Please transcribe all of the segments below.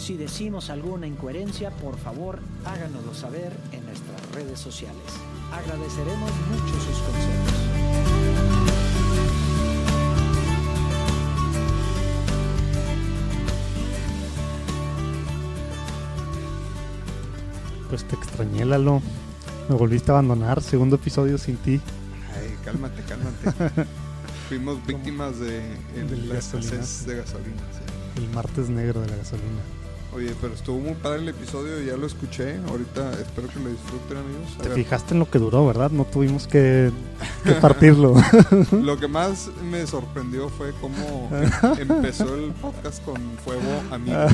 Si decimos alguna incoherencia, por favor háganoslo saber en nuestras redes sociales. Agradeceremos mucho sus consejos. Pues te extrañé, Lalo. Me volviste a abandonar. Segundo episodio sin ti. Ay, cálmate, cálmate. Fuimos víctimas de, el- Del la gasolinazo. escasez de gasolina. sí. El martes negro de la gasolina. Oye, pero estuvo muy padre el episodio, ya lo escuché. Ahorita espero que lo disfruten, amigos. A Te ver, fijaste en lo que duró, ¿verdad? No tuvimos que, que partirlo. Lo que más me sorprendió fue cómo em- empezó el podcast con fuego amigo.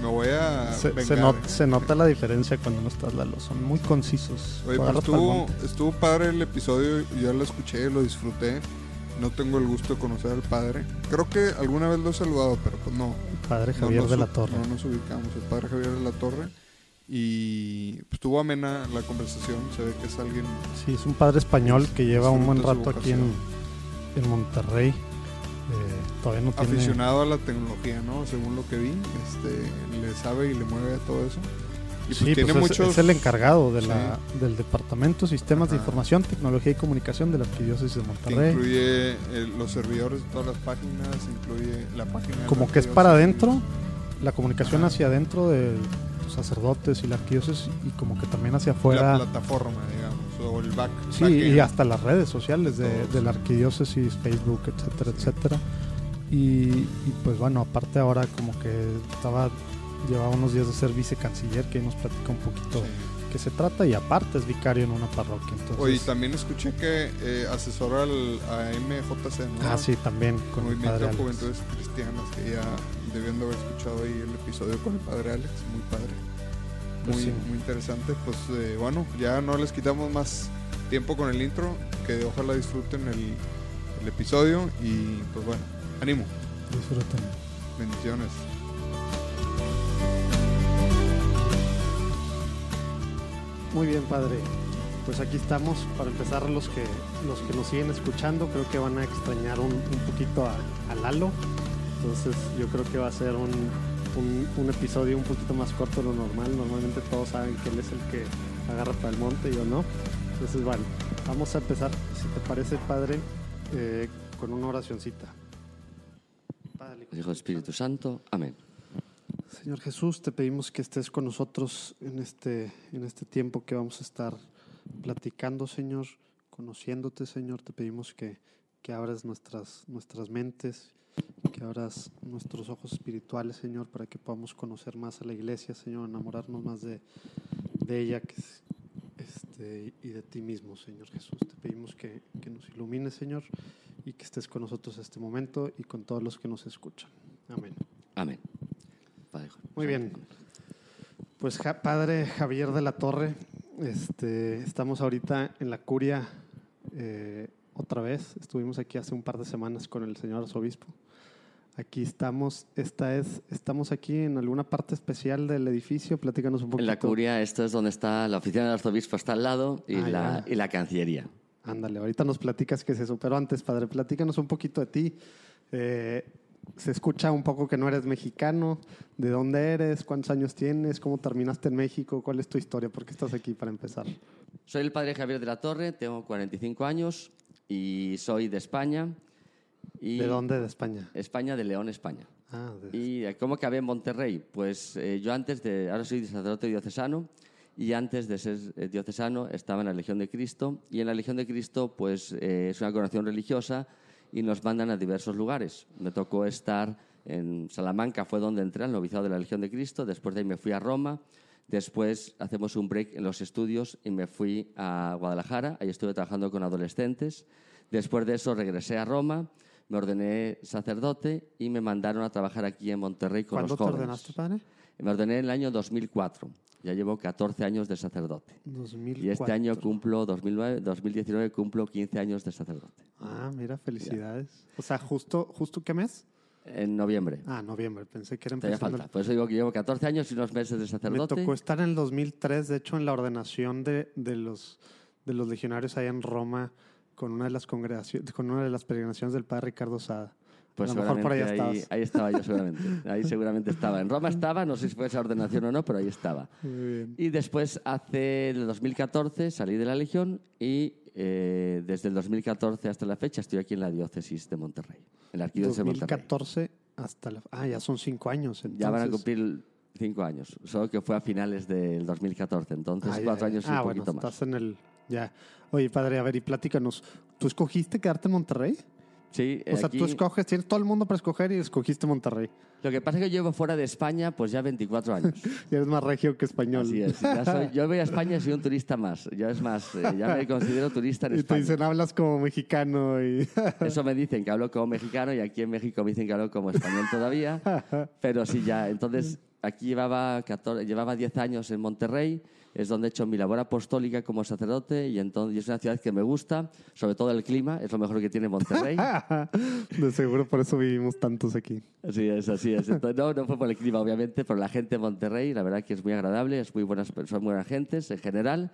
Me voy a se, se not- se nota la diferencia cuando no estás, Lalo. Son muy concisos. Oye, pero estuvo, estuvo padre el episodio, ya lo escuché, lo disfruté. No tengo el gusto de conocer al padre. Creo que alguna vez lo he saludado, pero pues no. Padre no Javier de la Torre. No nos ubicamos, el padre Javier de la Torre. Y pues estuvo amena la conversación. Se ve que es alguien. Sí, es un padre español que lleva un buen rato aquí en, en Monterrey. Eh, todavía no tiene... aficionado a la tecnología, ¿no? Según lo que vi, este, le sabe y le mueve a todo eso. Y pues Sí, tiene pues es- muchos. es, el encargado de Sí. la, del Departamento de Sistemas de. Información, Tecnología y Comunicación de la Arquidiócesis de Monterrey. incluye eh, los servidores de todas las páginas, incluye la página. de Como la que es para adentro, la comunicación Ajá. hacia adentro de los sacerdotes y la arquidiócesis y como que también hacia La afuera. plataforma, digamos, o el back. Sí, backend. y hasta las redes sociales de, la arquidiócesis, Facebook, etcétera, Sí. etcétera. Y, y pues bueno, aparte ahora como que estaba, llevaba unos días de ser vicecanciller, que ahí nos platica un poquito Sí. qué se trata y aparte es vicario en una parroquia. Entonces, Oye, también escuché que eh, asesora al, a MJC, ¿no? ah, sí, también con Movimiento de. Juventudes Cristianas, que ya debían de haber escuchado ahí el episodio con el padre Alex, muy padre. Muy, Pues sí. muy interesante. Pues eh, bueno, ya no les quitamos más tiempo con el intro, que ojalá disfruten el, el episodio y pues bueno, ánimo, Disfruten. bendiciones. Muy bien, padre. Pues aquí estamos para empezar los que los que nos siguen escuchando creo que van a extrañar un, un poquito a, a Lalo. Entonces yo creo que va a ser un, un, episodio un poquito más corto de lo normal. Normalmente todos saben que él es el que agarra para el monte, yo no. Entonces bueno, vamos a empezar, si te parece, padre, eh, con una oracioncita. Padre, Hijo Espíritu Santo. Amén. Señor Jesús, te pedimos que estés con nosotros en este, en este tiempo que vamos a estar platicando, Señor, conociéndote, Señor. Te pedimos que, que abras nuestras, nuestras mentes, que abras nuestros ojos espirituales, Señor, para que podamos conocer más a la iglesia, Señor, enamorarnos más de, de ella que es- este, y de ti mismo, Señor Jesús. Te pedimos que, que nos ilumines, Señor, y que estés con nosotros este momento y con todos los que nos escuchan. Amén. Amén. Muy bien. Pues ja- padre Javier de la Torre, este, estamos ahorita en la curia eh, otra vez. Estuvimos aquí hace un par de semanas con el señor arzobispo. Aquí estamos, esta es, estamos aquí en alguna parte especial del edificio. Platícanos un poquito. En la curia, esto es donde está la oficina del arzobispo, está al lado, y, Ah, la, y la cancillería. Ándale, ahorita nos platicas qué es eso. Pero antes, padre, platícanos un poquito de ti. Eh, se escucha un poco que no eres mexicano. ¿De dónde eres? ¿Cuántos años tienes? ¿Cómo terminaste en México? ¿Cuál es tu historia? ¿Por qué estás aquí para empezar? Soy el padre Javier de la Torre, tengo 45 años y soy de España. Y ¿De dónde? De España. España, de León, España. Ah, de- ¿Y cómo acabé en Monterrey? Pues eh, yo antes de, ahora soy sacerdote diocesano y antes de ser eh, diocesano estaba en la Legión de Cristo y en la Legión de Cristo pues eh, es una coronación religiosa y nos mandan a diversos lugares. Me tocó estar En Salamanca fue donde entré al noviciado de la Legión de Cristo. Después de ahí me fui a Roma. Después hacemos un break en los estudios y me fui a Guadalajara. Ahí estuve trabajando con adolescentes. Después de eso regresé a Roma, me ordené sacerdote y me mandaron a trabajar aquí en Monterrey con ¿Cuándo los te jóvenes. ordenaste, padre? Me ordené en el año 2004. Ya llevo 14 años de sacerdote. 2004. Y este año cumplo, 2009, 2019, cumplo 15 años de sacerdote. Ah, mira, felicidades. O sea, justo, justo qué mes? En noviembre. Ah, noviembre. Pensé que era Todavía empezando. falta. Por eso digo que llevo 14 años y unos meses de Me sacerdote. tocó estar en el 2003, de hecho, en la ordenación de, de los, de los legionarios allá en Roma con una de las congregaciones, con una de las peregrinaciones del padre Ricardo Sada. Pues a lo mejor por ahí, estabas. ahí estaba yo seguramente. Ahí seguramente estaba. En Roma estaba, no sé si fue esa ordenación o no, pero ahí estaba. Muy bien. Y después, hace el 2014, salí de la Legión y eh, desde el 2014 hasta la fecha estoy aquí en la diócesis de Monterrey, en la arquidiócesis de Monterrey. 2014 hasta la... Ah, ya son cinco años. Entonces. Ya van a cumplir cinco años, solo que fue a finales del 2014, entonces Ah, cuatro ya. años y ah, un bueno, poquito más. estás en el... Ya. Oye, padre, a ver, y platícanos. ¿Tú escogiste quedarte en Monterrey? Sí, O sea, aquí- tú escoges, tienes todo el mundo para escoger y escogiste Monterrey. Lo que pasa es que yo llevo fuera de España pues ya 24 años. Y eres más regio que español. Así es. Ya soy- yo voy a España y soy un turista más. Yo es más, eh, ya me considero turista en Y te España. dicen, hablas como mexicano y... Eso me dicen que hablo como mexicano y aquí en México me dicen que hablo como español todavía. Pero sí, ya. Entonces, aquí llevaba, 14 llevaba 10 años en Monterrey. Es donde he hecho mi labor apostólica como sacerdote y, entonces, y es una ciudad que me gusta, sobre todo el clima, es lo mejor que tiene Monterrey. de seguro por eso vivimos tantos aquí. Así es, así es. Entonces, no, no fue por el clima, obviamente, por la gente de Monterrey. La verdad que es muy agradable, es muy buenas, son muy buenas gentes en general.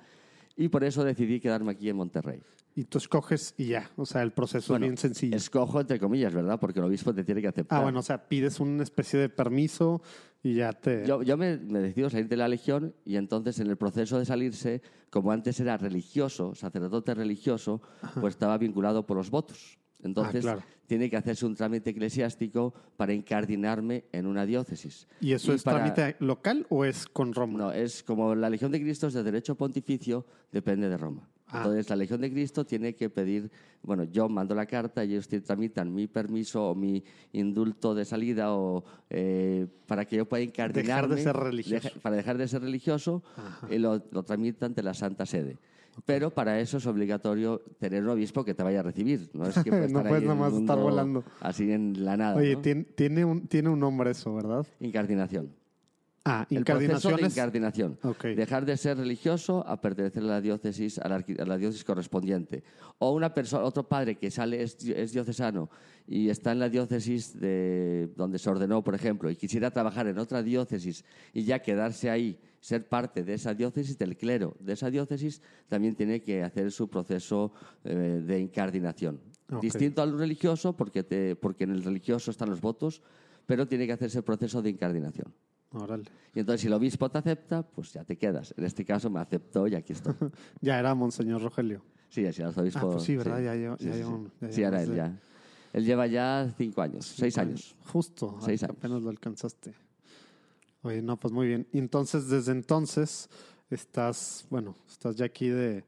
Y por eso decidí quedarme aquí en Monterrey. Y tú escoges y ya. O sea, el proceso Bueno, es bien sencillo. Escojo entre comillas, ¿verdad? Porque el obispo te tiene que aceptar. Ah, bueno, o sea, pides una especie de permiso y ya te... Yo, yo me, me decido salir de la legión y entonces en el proceso de salirse, como antes era religioso, sacerdote religioso, pues estaba vinculado por los votos. Entonces Ah, claro. tiene que hacerse un trámite eclesiástico para incardinarme en una diócesis. ¿Y eso es para- trámite local o es con Roma? No, es como la Legión de Cristo es de derecho pontificio, depende de Roma. Ah. Entonces, la Legión de Cristo tiene que pedir, bueno, yo mando la carta y ellos te tramitan mi permiso o mi indulto de salida o eh, para que yo pueda incardinarme. ser religioso. deja- para dejar de ser religioso, y lo, lo tramitan ante la Santa Sede. Pero para eso es obligatorio tener un obispo que te vaya a recibir. No es que puedes No estar puedes nomás estar volando. Así en la nada. Oye, ¿no? tiene, tiene, un, tiene un nombre eso, ¿verdad? Incardinación. Ah, El proceso de incardinación. Dejar de ser religioso a pertenecer a la diócesis, a la, arqui- a la diócesis correspondiente. O una persona, otro padre que sale, es, di- es diocesano y está en la diócesis de donde se ordenó, por ejemplo, y quisiera trabajar en otra diócesis y ya quedarse ahí, ser parte de esa diócesis, del clero de esa diócesis, también tiene que hacer su proceso eh, de incardinación. Distinto al religioso, porque, te- porque en el religioso están los votos, pero tiene que hacerse el proceso de incardinación. Órale. Y entonces, si el obispo te acepta, pues ya te quedas. En este caso me aceptó y aquí estoy. Ya era Monseñor Rogelio. Sí, así el arzobispo. Ah, pues sí, ¿verdad? Ya lleva- sí, ya sí, lleva un- ya lleva más él de- ya. Él lleva ya cinco años, seis años. Justo. Seis años. Apenas lo alcanzaste. Oye, no, pues muy bien. Y entonces, desde entonces, estás, bueno, estás ya aquí de,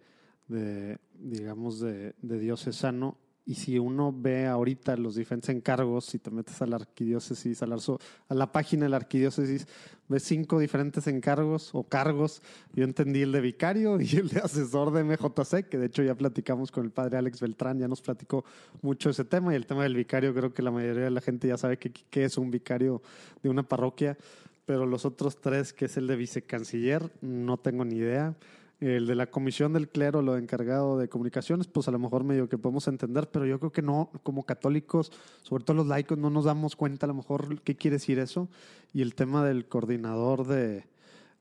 de digamos, de, de diocesano. Y si uno ve ahorita los diferentes encargos, si te metes a la arquidiócesis, a la, página de la arquidiócesis, ves cinco diferentes encargos o cargos. Yo entendí el de vicario y el de asesor de MJC, que de hecho ya platicamos con el padre Alex Beltrán, ya nos platicó mucho ese tema. Y el tema del vicario, creo que la mayoría de la gente ya sabe qué qué es un vicario de una parroquia. Pero los otros tres, que es el de vicecanciller, no tengo ni idea. El de la comisión del clero, lo de encargado de comunicaciones, pues a lo mejor medio que podemos entender, pero yo creo que no, como católicos, sobre todo los laicos, no nos damos cuenta a lo mejor qué quiere decir eso. Y el tema del coordinador de,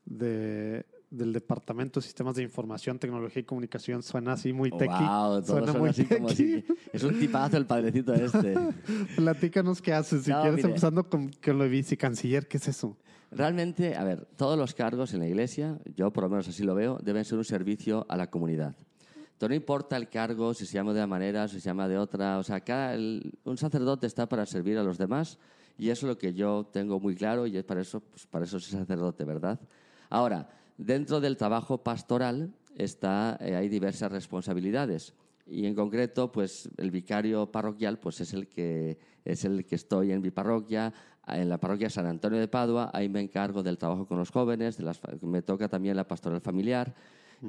de- del Departamento de Sistemas de Información, Tecnología y Comunicación suena así muy Oh, tequi. wow, todo suena suena muy así como si- Es un tipazo el padrecito este. Platícanos qué haces, si No, quieres, mire. empezando con, con lo de vicecanciller, ¿qué es eso? Realmente, a ver, todos los cargos en la iglesia, yo por lo menos así lo veo, deben ser un servicio a la comunidad. Entonces, no importa el cargo, si se llama de una manera, si se llama de otra. O sea, cada, el- un sacerdote está para servir a los demás y eso es lo que yo tengo muy claro y es para eso, pues, para eso soy sacerdote, ¿verdad? Ahora, dentro del trabajo pastoral está, eh, hay diversas responsabilidades. y en concreto, pues el vicario parroquial pues es el que es el que estoy en mi parroquia, en la parroquia San Antonio de Padua, ahí me encargo del trabajo con los jóvenes, de las, me toca también la pastoral familiar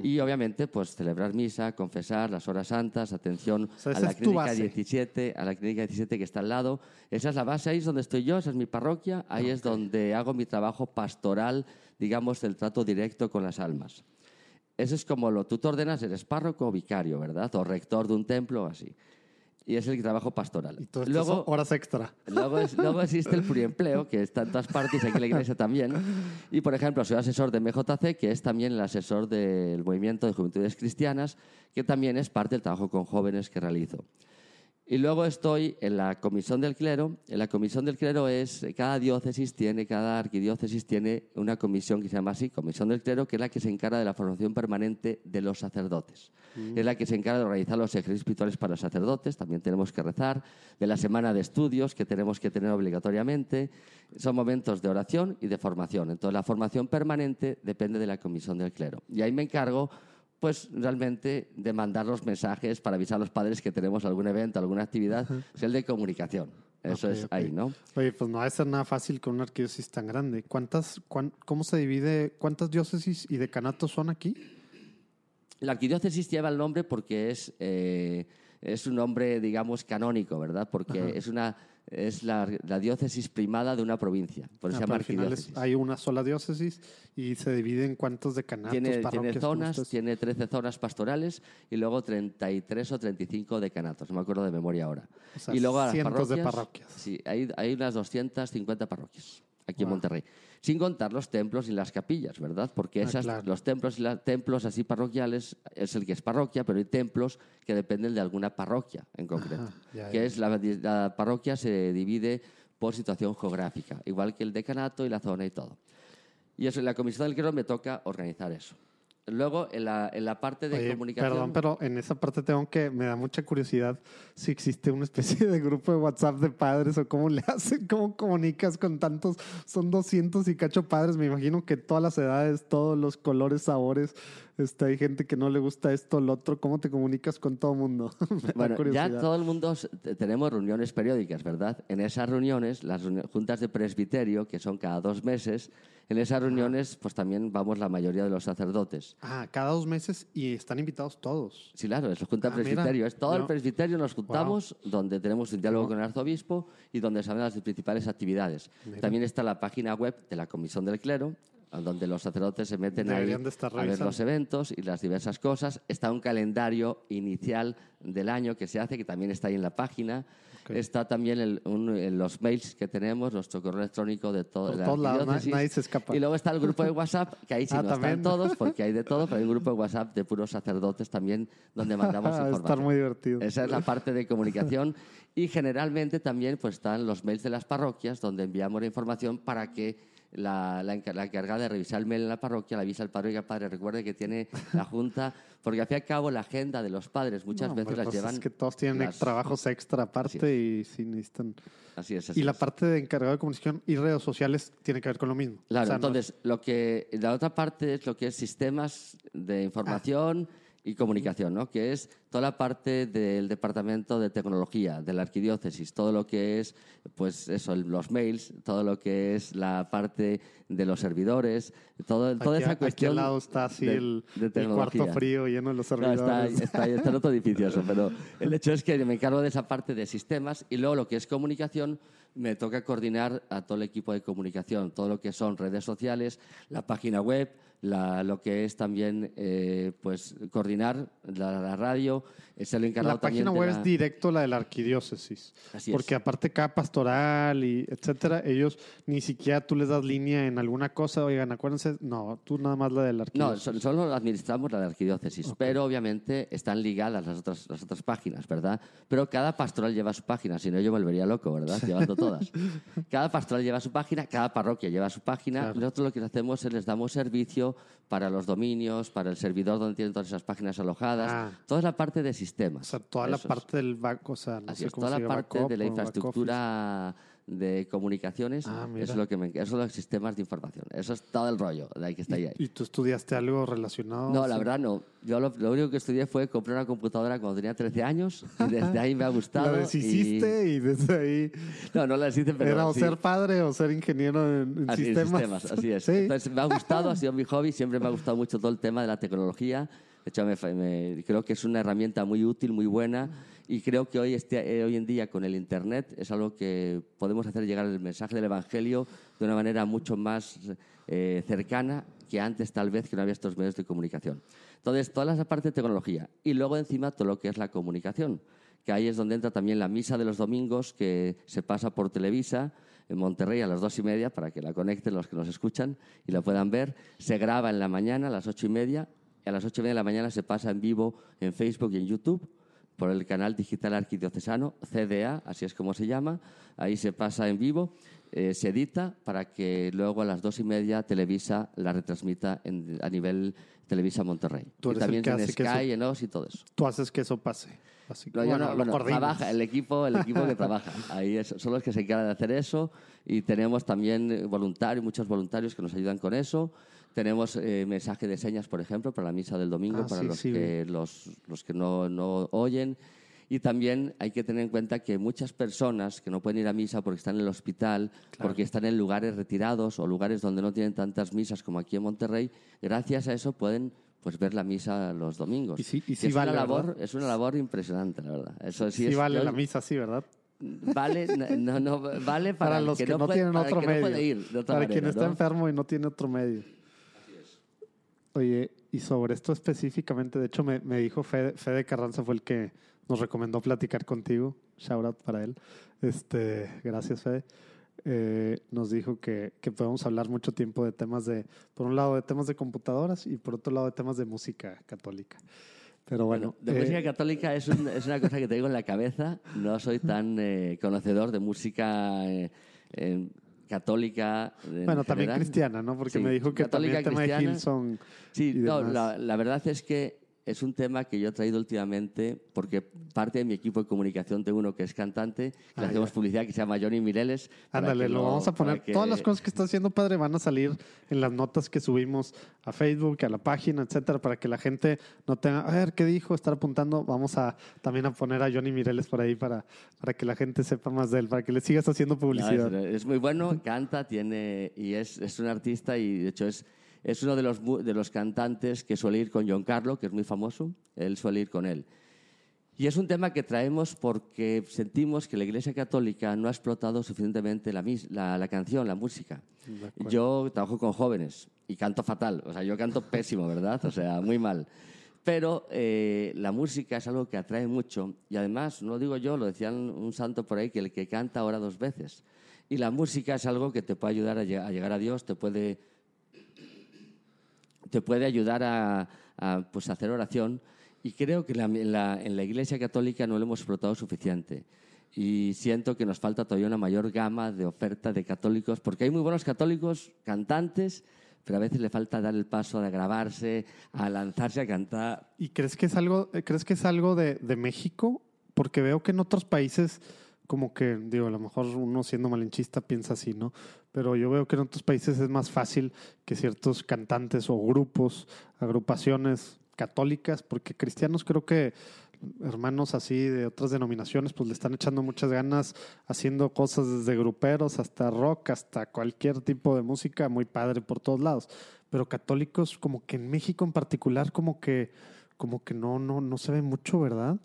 y obviamente pues celebrar misa, confesar las horas santas, atención sea, a la clínica base. 17, a la clínica 17 que está al lado. Esa es la base, ahí es donde estoy yo, esa es mi parroquia, ahí es donde hago mi trabajo pastoral, digamos, el trato directo con las almas. Eso es como lo tú te ordenas, eres párroco o vicario, ¿verdad? O rector de un templo o así. Y es el trabajo pastoral. Y todo esto Luego, horas extra. Luego, es- luego existe el pluriempleo, que está en todas partes, aquí en la iglesia también. Y, por ejemplo, soy asesor de MJC, que es también el asesor del Movimiento de Juventudes Cristianas, que también es parte del trabajo con jóvenes que realizo. Y luego estoy en la comisión del clero. En la comisión del clero es, cada diócesis tiene, cada arquidiócesis tiene una comisión que se llama así, comisión del clero, que es la que se encarga de la formación permanente de los sacerdotes. Es la que se encarga de organizar los ejercicios espirituales para los sacerdotes. También tenemos que rezar. De la semana de estudios que tenemos que tener obligatoriamente. Son momentos de oración y de formación. Entonces, la formación permanente depende de la comisión del clero. Y ahí me encargo pues realmente de mandar los mensajes para avisar a los padres que tenemos algún evento, alguna actividad, es el de comunicación. Eso es ahí, ¿no? Oye, pues no va a ser nada fácil con una arquidiócesis tan grande. ¿Cuántas, cuán- ¿Cómo se divide? ¿Cuántas diócesis y decanatos son aquí? La arquidiócesis lleva el nombre porque es, eh, es un nombre, digamos, canónico, ¿verdad? Porque es, una, es la, la diócesis primada de una provincia, por eso Ah, se llama pero al final es- arquidiócesis. hay una sola diócesis y se divide en cuántos decanatos, Tiene, tiene parroquias. como zonas, tiene 13 zonas pastorales y luego 33 o 35 decanatos, no me acuerdo de memoria ahora. O sea, y luego a las cientos de parroquias, parroquias. Sí, hay, hay unas 250 parroquias aquí en. Monterrey. Sin contar los templos y las capillas, ¿verdad? Porque Ah, esas, claro. los templos y los templos así parroquiales es el que es parroquia, pero hay templos que dependen de alguna parroquia en concreto. Ajá, ya, que es la, la parroquia se divide por situación geográfica, igual que el decanato y la zona y todo. Y eso, en la comisión del clero me toca organizar eso. Luego, en la, en la parte de Oye, comunicación... Perdón, pero en esa parte tengo que, me da mucha curiosidad si existe una especie de grupo de WhatsApp de padres o cómo le hacen, cómo comunicas con tantos, son 200 y cacho padres, me imagino que todas las edades, todos los colores, sabores, este, hay gente que no le gusta esto, lo otro, ¿cómo te comunicas con todo el mundo? Bueno, ya todo el mundo tenemos reuniones periódicas, ¿verdad? En esas reuniones, las juntas de presbiterio, que son cada dos meses, en esas reuniones, pues también vamos la mayoría de los sacerdotes. Ah, cada dos meses y están invitados todos. Sí, claro, es la junta Ah, presbiterio. mira, es todo el presbiterio, nos juntamos, donde tenemos un diálogo con el arzobispo y donde se hablan las principales actividades. También está la página web de la Comisión del Clero, donde los sacerdotes se meten ahí a ver los eventos y las diversas cosas. Está un calendario inicial del año que se hace, que también está ahí en la página. Está también el- un- en los mails que tenemos, nuestro correo electrónico de todo la lados, na- arquidiócesis. nadie se escapa. Y luego está el grupo de WhatsApp, que ahí sí Ah, no también. están todos, porque hay de todo, pero hay un grupo de WhatsApp de puros sacerdotes también, donde mandamos información. estar muy divertido. Esa es la parte de comunicación. Y generalmente también pues, están los mails de las parroquias, donde enviamos la información para que la, la, encar- la encargada de revisar el mail en la parroquia le avisa al padre y al padre recuerde que tiene la junta, porque al fin y al cabo la agenda de los padres muchas No, veces las pues llevan. Es que todos tienen las- trabajos extra aparte y sí necesitan. Así es, así Y la parte de encargado de comunicación y redes sociales tiene que ver con lo mismo. Claro, O sea, no- entonces, lo que, la otra parte es lo que es sistemas de información y comunicación, ¿no? Que es toda la parte del departamento de tecnología, de la arquidiócesis, todo lo que es, pues eso, los mails, todo lo que es la parte de los servidores, todo, toda aquí, esa aquí cuestión. al lado está así de- el, de el tecnología. cuarto frío lleno de los No, está, servidores. está, está en otro edificio eso, pero el hecho es que me encargo de esa parte de sistemas y luego lo que es comunicación me toca coordinar a todo el equipo de comunicación, todo lo que son redes sociales, la página web, la- lo que es también eh, pues coordinar la, la radio, es el encargado la página también de web la- es directo la de la arquidiócesis. Así es. porque aparte cada pastoral y etcétera, ellos ni siquiera tú les das línea en alguna cosa, oigan, acuérdense, no, tú nada más la de la No, arquidiócesis. so- solo administramos la de arquidiócesis, pero obviamente están ligadas las otras, las otras páginas, ¿verdad? Pero cada pastoral lleva su página, si no yo volvería loco, ¿verdad? Llevando todas. Cada pastoral lleva su página, cada parroquia lleva su página. Claro. Nosotros lo que hacemos es les damos servicio para los dominios, para el servidor donde tienen todas esas páginas alojadas, Ah. toda la parte de sistemas. o sea, toda la es. parte del back, o sea, no Así sé es, cómo toda se la parte backup de la infraestructura de comunicaciones, Ah, es lo que me, eso los sistemas de información. Eso es todo el rollo de ahí que está ahí. ¿Y tú estudiaste algo relacionado? No, la verdad no. Yo lo, lo único que estudié fue comprar una computadora cuando tenía 13 años y desde ahí me ha gustado. La y- deshiciste y... desde ahí No, no la deshice, pero era o sí. ser padre o ser ingeniero en, en Así, en sistemas. sistemas, así es. Sí. Entonces, me ha gustado, ha sido mi hobby, siempre me ha gustado mucho todo el tema de la tecnología. De hecho, me, me- creo que es una herramienta muy útil, muy buena, y creo que hoy, este, eh, hoy en día con el Internet es algo que podemos hacer llegar el mensaje del Evangelio de una manera mucho más eh, cercana que antes tal vez que no había estos medios de comunicación. Entonces, toda esa parte de tecnología. Y luego encima todo lo que es la comunicación, que ahí es donde entra también la misa de los domingos, que se pasa por Televisa en Monterrey a las dos y media para que la conecten los que nos escuchan y la puedan ver. Se graba en la mañana a las ocho y media y a las ocho y media de la mañana se pasa en vivo en Facebook y en YouTube por el canal digital arquidiocesano, CDA, así es como se llama. Ahí se pasa en vivo, eh, se edita para que luego a las dos y media Televisa la retransmita en- a nivel Televisa Monterrey. Tú y eres el también que en hace que Sky, eso- en OS y todo eso. Tú haces que eso pase. Así que, No, bueno, no, lo bueno, trabaja el equipo, el equipo que trabaja. Ahí es- son los que se encargan de hacer eso y tenemos también voluntarios, muchos voluntarios que nos ayudan con eso. Tenemos eh, mensaje de señas, por ejemplo, para la misa del domingo, Ah, para sí, los, sí, que, los, los que no, no oyen. Y también hay que tener en cuenta que muchas personas que no pueden ir a misa porque están en el hospital, porque están en lugares retirados o lugares donde no tienen tantas misas como aquí en Monterrey, gracias a eso pueden pues ver la misa los domingos. Y sí- y sí es, vale, una labor, ¿verdad? es una labor impresionante, la verdad. Eso sí, Sí, es, vale yo- la misa, sí, ¿verdad? Vale, no, no, vale para, Para, los que, no, puede- tienen otro que medio. para quien está enfermo y no tiene otro medio. Oye, y sobre esto específicamente, de hecho me, me dijo Fede, Fede Carranza fue el que nos recomendó platicar contigo. Shout out para él. Este, gracias, Fede. Eh, nos dijo que, que podemos hablar mucho tiempo de temas de, por un lado de temas de computadoras y por otro lado de temas de música católica. Pero bueno, Bueno, de eh, música católica es, un- es una cosa que tengo en la cabeza. No soy tan eh, conocedor de música eh, eh, católica. en bueno, también general. cristiana, ¿no? Porque Sí, me dijo que católica, también el tema de. Hillsong Sí, no, la, la verdad es que es un tema que yo he traído últimamente porque parte de mi equipo de comunicación tengo uno que es cantante, que Ah, hacemos ya. publicidad que se llama Johnny Mireles. Ándale, lo vamos a poner. que- Todas las cosas que está haciendo padre van a salir en las notas que subimos a Facebook, a la página, etcétera, para que la gente no tenga, a ver qué dijo, estar apuntando. Vamos a también a poner a Johnny Mireles por ahí para, para que la gente sepa más de él, para que le sigas haciendo No, publicidad. es, es muy bueno, canta, tiene y es, es un artista y de hecho es, es uno de los, de los cantantes que suele ir con John Carlo, que es muy famoso, él suele ir con él. Y es un tema que traemos porque sentimos que la Iglesia Católica no ha explotado suficientemente la, la, la canción, la música. Yo trabajo con jóvenes y canto fatal, o sea, yo canto pésimo, ¿verdad? O sea, muy mal. Pero eh, la música es algo que atrae mucho y además, no lo digo yo, lo decía un santo por ahí, que el que canta ora dos veces. Y la música es algo que te puede ayudar a, lleg- a llegar a Dios, te puede, te puede ayudar a, a, pues, hacer oración. Y creo que la- la, en la Iglesia Católica no lo hemos explotado suficiente. Y siento que nos falta todavía una mayor gama de oferta de católicos, porque hay muy buenos católicos, cantantes, pero a veces le falta dar el paso de grabarse, a lanzarse a cantar. ¿Y crees que es algo, eh, crees que es algo de, de México? Porque veo que en otros países, como que, digo, a lo mejor uno siendo malinchista piensa así, ¿no? Pero yo veo que en otros países es más fácil que ciertos cantantes o grupos, agrupaciones católicas, porque cristianos creo que hermanos así de otras denominaciones, pues le están echando muchas ganas haciendo cosas desde gruperos hasta rock, hasta cualquier tipo de música, muy padre por todos lados. Pero católicos, como que en México en particular, como que, como que no, no, no se ve mucho, ¿verdad?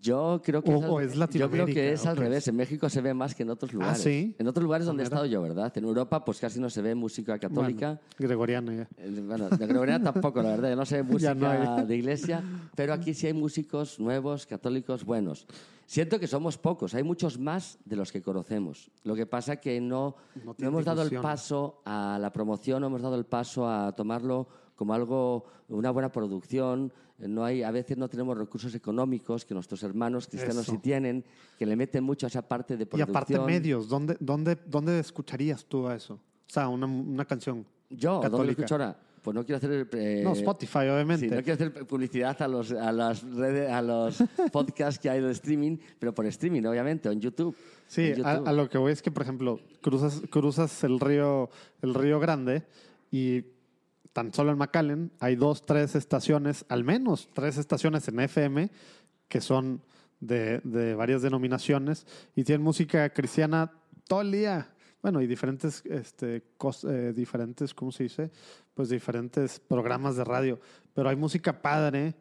Yo creo que O- es al, o es yo creo que es ¿o al revés. es? En México se ve más que en otros lugares. ¿sí? En otros lugares Ah, donde he estado yo, ¿verdad? En Europa, pues casi no se ve música católica. Bueno, gregoriano ya. Eh, Bueno, de Gregoriana tampoco, la verdad, no sé música no de iglesia, pero aquí sí hay músicos nuevos, católicos buenos. Siento que somos pocos, hay muchos más de los que conocemos. Lo que pasa que no, No no hemos dado el paso a la promoción, no hemos dado el paso a tomarlo como algo, una buena producción. No hay, a veces no tenemos recursos económicos que nuestros hermanos cristianos Eso. sí tienen, que le meten mucho a esa parte de Y producción. aparte medios, ¿dónde, dónde, ¿dónde escucharías tú a eso? O sea, una, una canción. Yo, ¿dónde lo católica. escucho ahora? Pues no quiero hacer... eh, no, Spotify, obviamente. Sí, no quiero hacer publicidad a los, a las redes, a los podcasts que hay de streaming, pero por streaming, obviamente, o en YouTube. Sí, en a, a lo que voy es que, por ejemplo, cruzas, cruzas el río, el río Grande y tan solo en McAllen hay dos, tres estaciones, al menos tres estaciones en FM que son de, de varias denominaciones y tienen música cristiana todo el día. Bueno, y diferentes, este, cos- eh, diferentes, ¿cómo se dice? Pues diferentes programas de radio. Pero hay música padre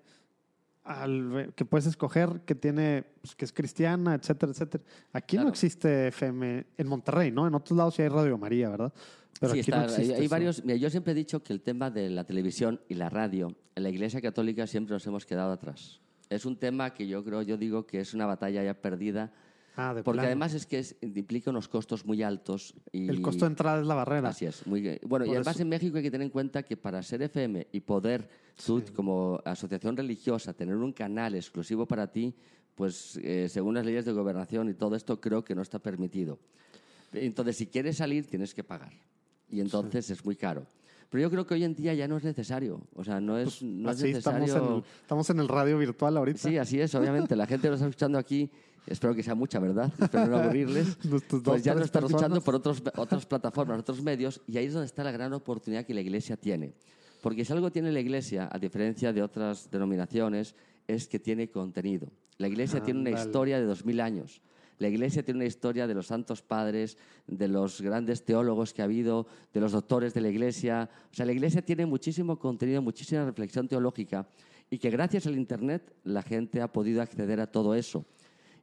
al- que puedes escoger, que tiene, pues, que es cristiana, etcétera, etcétera. Aquí no Claro. existe FM en Monterrey, ¿no? En otros lados sí hay Radio María, ¿verdad? Pero sí, aquí está, no hay- existe hay, eso. varios. Mira, yo siempre he dicho que el tema de la televisión y la radio, en la Iglesia Católica siempre nos hemos quedado atrás. Es un tema que yo creo, yo digo que es una batalla ya perdida, Ah, de porque plano. además es que es- implica unos costos muy altos. Y, El costo de entrada es la barrera. Así es. Muy, bueno, y Por además eso- en México hay que tener en cuenta que para ser FM y poder tú, como asociación religiosa, tener un canal exclusivo para ti, pues eh, según las leyes de gobernación y todo esto, creo que no está permitido. Entonces, si quieres salir, tienes que pagar. Y entonces es muy caro. Pero yo creo que hoy en día ya no es necesario. O sea, no es, no es Así necesario. estamos en, el, estamos en el radio virtual ahorita. Sí, así es, obviamente. La gente nos está escuchando aquí, espero que sea mucha, ¿verdad? Espero no aburrirles. Nuestros dos, Pues ya nos está escuchando por otros, otras plataformas, otros medios, y ahí es donde está la gran oportunidad que la Iglesia tiene. Porque si algo tiene la Iglesia, a diferencia de otras denominaciones, es que tiene contenido. La Iglesia tiene una historia de dos mil años. La Iglesia tiene una historia de los santos padres, de los grandes teólogos que ha habido, de los doctores de la Iglesia. O sea, la Iglesia tiene muchísimo contenido, muchísima reflexión teológica y que gracias al Internet la gente ha podido acceder a todo eso.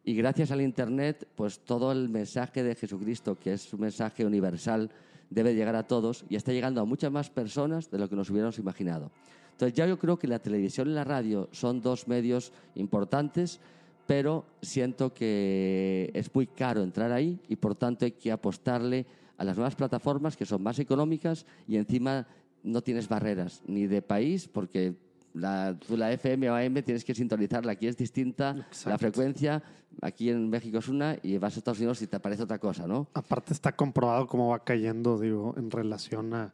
Y gracias al Internet, pues todo el mensaje de Jesucristo, que es un mensaje universal, debe llegar a todos y está llegando a muchas más personas de lo que nos hubiéramos imaginado. Entonces ya yo creo que la televisión y la radio son dos medios importantes, pero siento que es muy caro entrar ahí y por tanto hay que apostarle a las nuevas plataformas que son más económicas y encima no tienes barreras ni de país porque la, tú la FM o AM tienes que sintonizarla, aquí es distinta la Exacto. frecuencia, aquí en México es una y vas a Estados Unidos y te parece otra cosa, ¿no? Aparte está comprobado cómo va cayendo, digo, en relación a,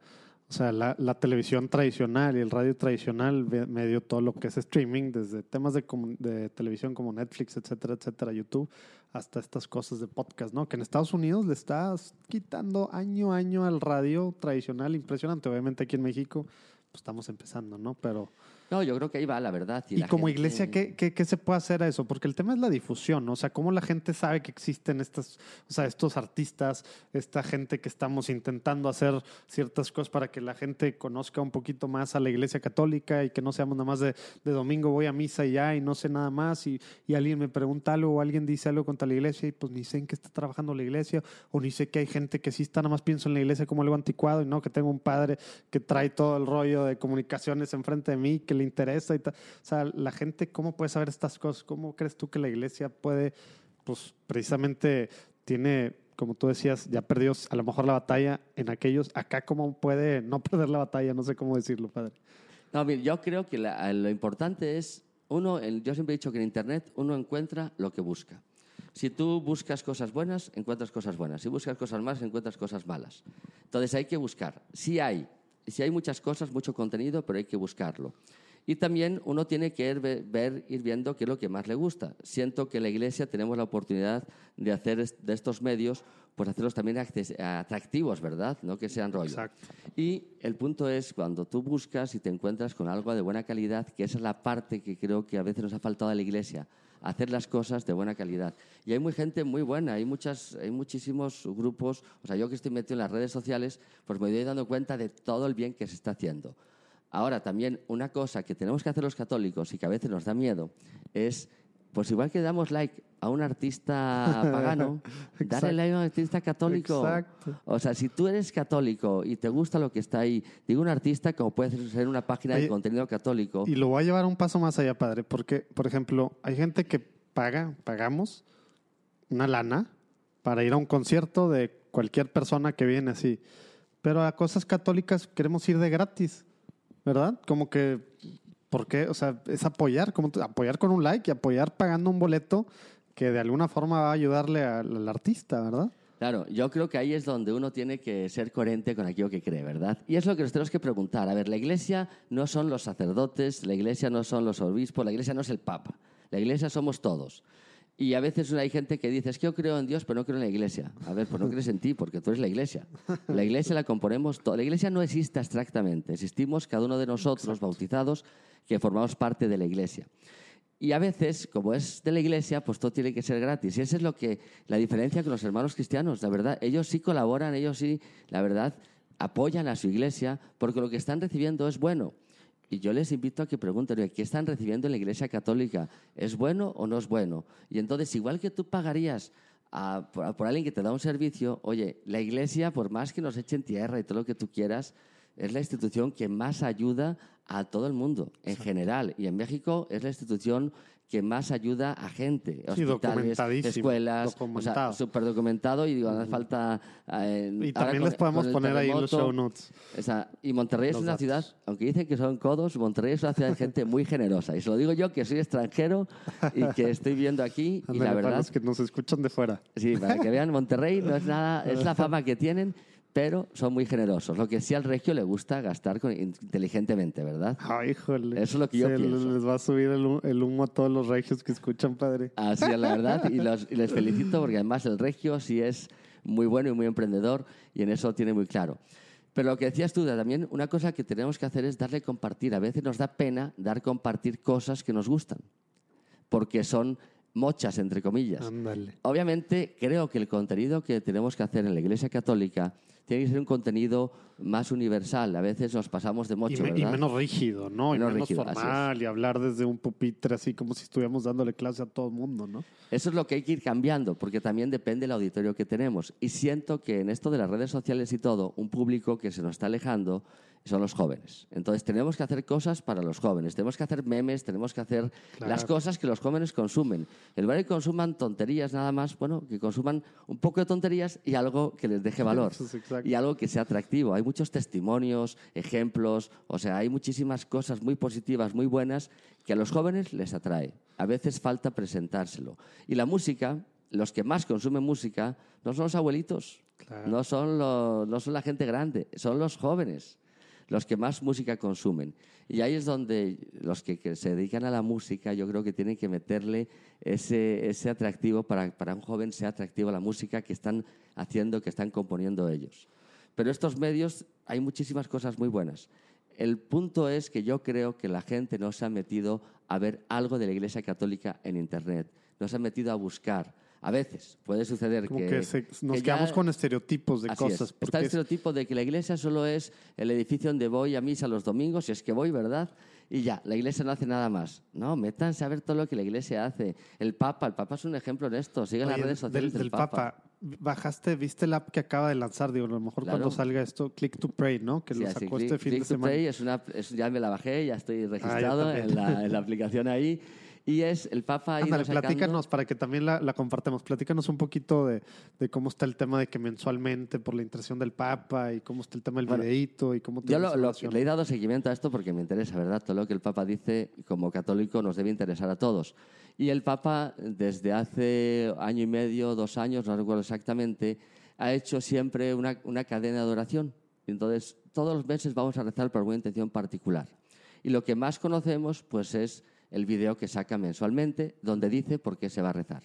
o sea, la, la televisión tradicional y el radio tradicional, ve- medio todo lo que es streaming, desde temas de, de televisión como Netflix, etcétera, etcétera, YouTube, hasta estas cosas de podcast, ¿no? Que en Estados Unidos le estás quitando año a año al radio tradicional, impresionante. Obviamente aquí en México, pues estamos empezando, ¿no? Pero... No, yo creo que ahí va la verdad. Y, Y, la como gente- iglesia, ¿qué, qué, qué se puede hacer a eso? Porque el tema es la difusión, ¿no? O sea, cómo la gente sabe que existen estas, o sea, estos artistas, esta gente que estamos intentando hacer ciertas cosas para que la gente conozca un poquito más a la iglesia católica y que no seamos nada más de, de domingo voy a misa y ya y no sé nada más y, y alguien me pregunta algo o alguien dice algo contra la iglesia y pues ni sé en qué está trabajando la iglesia o ni sé que hay gente que sí está nada más pienso en la iglesia como algo anticuado y no que tengo un padre que trae todo el rollo de comunicaciones enfrente de mí que le interesa y tal. O sea, la gente, ¿cómo puede saber estas cosas? ¿Cómo crees tú que la iglesia puede, pues precisamente tiene, como tú decías, ya perdió a lo mejor la batalla en aquellos, acá cómo puede no perder la batalla? No sé cómo decirlo, padre. No, mira, yo creo que la- lo importante es, uno, el- yo siempre he dicho que en Internet uno encuentra lo que busca. Si tú buscas cosas buenas, encuentras cosas buenas. Si buscas cosas malas, encuentras cosas malas. Entonces hay que buscar. Sí hay, sí hay muchas cosas, mucho contenido, pero hay que buscarlo. Y también uno tiene que ver, ir viendo qué es lo que más le gusta. Siento que en la Iglesia tenemos la oportunidad de hacer de estos medios, pues hacerlos también atractivos, ¿verdad? No que sean rollo. Exacto. Y el punto es cuando tú buscas y te encuentras con algo de buena calidad, que esa es la parte que creo que a veces nos ha faltado a la iglesia, hacer las cosas de buena calidad. Y hay muy gente muy buena, hay, muchas, hay muchísimos grupos, o sea, yo que estoy metido en las redes sociales, pues me doy dando cuenta de todo el bien que se está haciendo. Ahora, también una cosa que tenemos que hacer los católicos y que a veces nos da miedo es, pues igual que damos like a un artista pagano, darle like a un artista católico. Exacto. O sea, si tú eres católico y te gusta lo que está ahí, digo un artista como puede ser una página Oye, de contenido católico. Y lo voy a llevar un paso más allá, padre, porque, por ejemplo, hay gente que paga, pagamos una lana para ir a un concierto de cualquier persona que viene así. Pero a cosas católicas queremos ir de gratis, ¿verdad? Como que, ¿por qué? O sea, es apoyar, como apoyar con un like y apoyar pagando un boleto que de alguna forma va a ayudarle al, al artista, ¿verdad? Claro, yo creo que ahí es donde uno tiene que ser coherente con aquello que cree, ¿verdad? Y es lo que nos tenemos que preguntar. A ver, la iglesia no son los sacerdotes, la iglesia no son los obispos, la iglesia no es el papa, la iglesia somos todos. Y a veces hay gente que dice, es que yo creo en Dios, pero no creo en la iglesia. A ver, pues no crees en ti, porque tú eres la iglesia. La iglesia la componemos todos. La iglesia no existe abstractamente. Existimos cada uno de nosotros, bautizados, que formamos parte de la iglesia. Y a veces, como es de la iglesia, pues todo tiene que ser gratis. Y esa es lo que, la diferencia con los hermanos cristianos. La verdad, ellos sí colaboran, ellos sí, la verdad, apoyan a su iglesia, porque lo que están recibiendo es bueno. Y yo les invito a que pregunten, ¿qué están recibiendo en la Iglesia Católica? ¿Es bueno o no es bueno? Y entonces, igual que tú pagarías a- por, por alguien que te da un servicio, oye, la Iglesia, por más que nos echen tierra y todo lo que tú quieras, es la institución que más ayuda a todo el mundo, en general. Y en México es la institución que más ayuda a gente, Sí, hospitales, escuelas, o documentado. sea, súper documentado y digo, no hace falta... eh, Y también con- les podemos poner ahí los show notes. o sea, y Monterrey es Los una datos. ciudad, aunque dicen que son codos, Monterrey es una ciudad de gente muy generosa. Y se lo digo yo, que soy extranjero y que estoy viviendo aquí. y la para verdad, los que nos escuchan de fuera. sí, para que vean, Monterrey no es nada, es la fama que tienen, pero son muy generosos. Lo que sí al regio le gusta gastar con- inteligentemente, ¿verdad? Ay, híjole. Eso es lo que yo Se pienso. les va a subir el, hu- el humo a todos los regios que escuchan, padre. Así es la verdad, y, los- y les felicito porque además el regio sí es muy bueno y muy emprendedor y en eso lo tiene muy claro. Pero lo que decías tú, también una cosa que tenemos que hacer es darle compartir. A veces nos da pena dar compartir cosas que nos gustan, porque son mochas, entre comillas. Ándale. Obviamente, creo que el contenido que tenemos que hacer en la Iglesia Católica tiene que ser un contenido más universal. A veces nos pasamos de Y, mocho, me- y ¿verdad? menos rígido, ¿no? Menos y menos rígido, formal y hablar desde un pupitre así como si estuviéramos dándole clase a todo el mundo, ¿no? Eso es lo que hay que ir cambiando, porque también depende del auditorio que tenemos. Y siento que en esto de las redes sociales y todo, un público que se nos está alejando son los jóvenes. Entonces tenemos que hacer cosas para los jóvenes, tenemos que hacer memes, tenemos que hacer Claro. las cosas que los jóvenes consumen. El lugar de que consuman tonterías nada más, bueno, que consuman un poco de tonterías y algo que les deje valor. Y algo que sea atractivo. Hay muchos testimonios, ejemplos, o sea, hay muchísimas cosas muy positivas, muy buenas, que a los jóvenes les atrae. A veces falta presentárselo. Y la música, los que más consumen música, no son los abuelitos, Claro. no, son lo- no son la gente grande, son los jóvenes los que más música consumen. Y ahí es donde los que, se dedican a la música, yo creo que tienen que meterle ese, ese atractivo para, para un joven sea atractivo la música que están haciendo, que están componiendo ellos. Pero estos medios, hay muchísimas cosas muy buenas. El punto es que yo creo que la gente no se ha metido a ver algo de la Iglesia Católica en Internet, no se ha metido a buscar. A veces puede suceder Como que, que, se- nos que ya- quedamos con estereotipos de Así es. cosas. Está el es- estereotipo de que la iglesia solo es el edificio donde voy a misa los domingos, si es que voy, ¿verdad? Y ya, la iglesia no hace nada más. No, métanse a ver todo lo que la iglesia hace. El Papa, el Papa es un ejemplo en esto. Sigan las redes sociales del, del, del Papa. Bajaste, viste la app que acaba de lanzar, digo, a lo mejor Claro. cuando salga esto, Click to Pray, ¿no? Que Sí, lo así, sacó Click- este fin Click de to semana. Pray es una, es- ya me la bajé, ya estoy registrado también. en, la, en la aplicación ahí. Y es el Papa ido Ándale, platícanos para que también la, la compartamos. Platícanos un poquito de, de cómo está el tema de que mensualmente por la intercesión del Papa y cómo está el tema del Bueno, videíto y cómo te Yo lo, lo- oración. le he dado seguimiento a esto porque me interesa, ¿verdad? Todo lo que el Papa dice como católico nos debe interesar a todos. Y el Papa, desde hace año y medio, dos años, no recuerdo exactamente, ha hecho siempre una, una cadena de oración. Entonces, todos los meses vamos a rezar por alguna intención particular. Y lo que más conocemos, pues, es el video que saca mensualmente, donde dice por qué se va a rezar.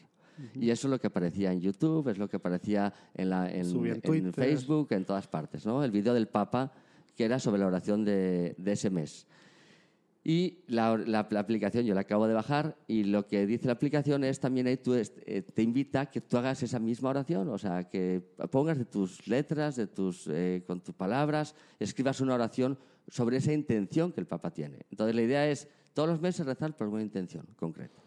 Y eso es lo que aparecía en YouTube, es lo que aparecía en, la, en. Facebook, en todas partes, ¿no? El video del Papa, que era sobre la oración de, de ese mes. Y la, la- la aplicación yo la acabo de bajar y lo que dice la aplicación es también ahí tú, eh, te invita a que tú hagas esa misma oración, o sea, que pongas de tus letras, de tus, eh, con tus palabras, escribas una oración sobre esa intención que el Papa tiene. Entonces la idea es todos los meses rezar por alguna intención concreta.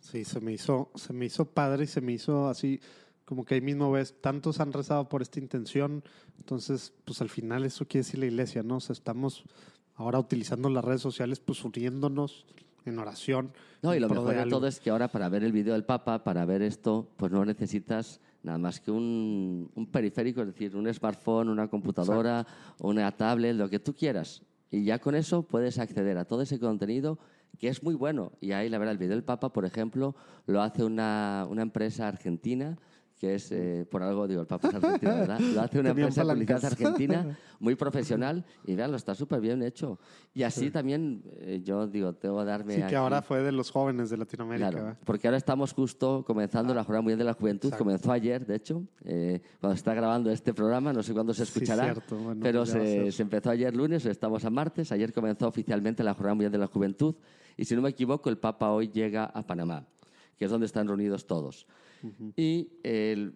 Sí, se me hizo, se me hizo padre y se me hizo así, como que ahí mismo ves, tantos han rezado por esta intención, entonces, pues al final eso quiere decir la iglesia, ¿no? O sea, estamos ahora utilizando las redes sociales, pues uniéndonos en oración. No, y lo mejor de algo. todo es que ahora para ver el vídeo del Papa, para ver esto, pues no necesitas nada más que un, un periférico, es decir, un smartphone, una computadora, una tablet, lo que tú quieras. Y ya con eso puedes acceder a todo ese contenido que es muy bueno. Y ahí, la verdad, el vídeo del Papa, por ejemplo, lo hace una, una empresa argentina que es, eh, por algo, digo, el Papa es argentino, ¿verdad? Lo hace una Tenían empresa palancas. argentina muy profesional y veanlo, está súper bien hecho. Y así también, eh, yo digo, tengo que darme Sí, que aquí- ahora fue de los jóvenes de Latinoamérica. Claro, porque ahora estamos justo comenzando la Jornada Mundial de la Juventud. Exacto. Comenzó ayer, de hecho, eh, cuando se está grabando este programa, no sé cuándo se Sí, escuchará, cierto. Bueno, pero se, se empezó ayer lunes, estamos a martes, ayer comenzó oficialmente la Jornada Mundial de la Juventud y si no me equivoco, el Papa hoy llega a Panamá, que es donde están reunidos todos. Y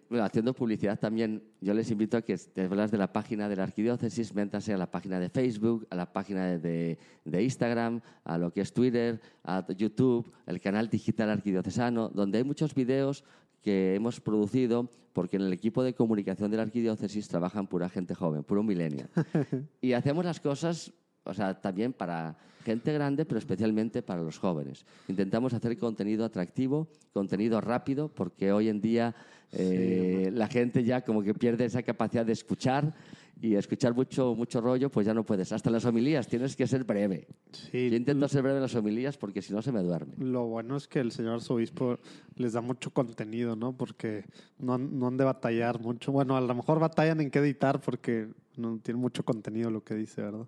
bueno, haciendo publicidad también, yo les invito a que te hablas de la página de la arquidiócesis, métanse a la página de Facebook, a la página de, de- de Instagram, a lo que es Twitter, a YouTube, el canal digital arquidiocesano, donde hay muchos videos que hemos producido porque en el equipo de comunicación de la arquidiócesis trabajan pura gente joven, puro milenio. y hacemos las cosas, o sea, también para gente grande, pero especialmente para los jóvenes. Intentamos hacer contenido atractivo, contenido rápido, porque hoy en día eh, la gente ya como que pierde esa capacidad de escuchar y escuchar mucho, mucho rollo, pues ya no puedes. Hasta en las homilías tienes que ser breve. Sí, Yo intento ser breve en las homilías porque si no se me duerme. Lo bueno es que el señor arzobispo les da mucho contenido, ¿no? Porque no, no han de batallar mucho. Bueno, a lo mejor batallan en qué editar porque no tiene mucho contenido lo que dice, ¿verdad?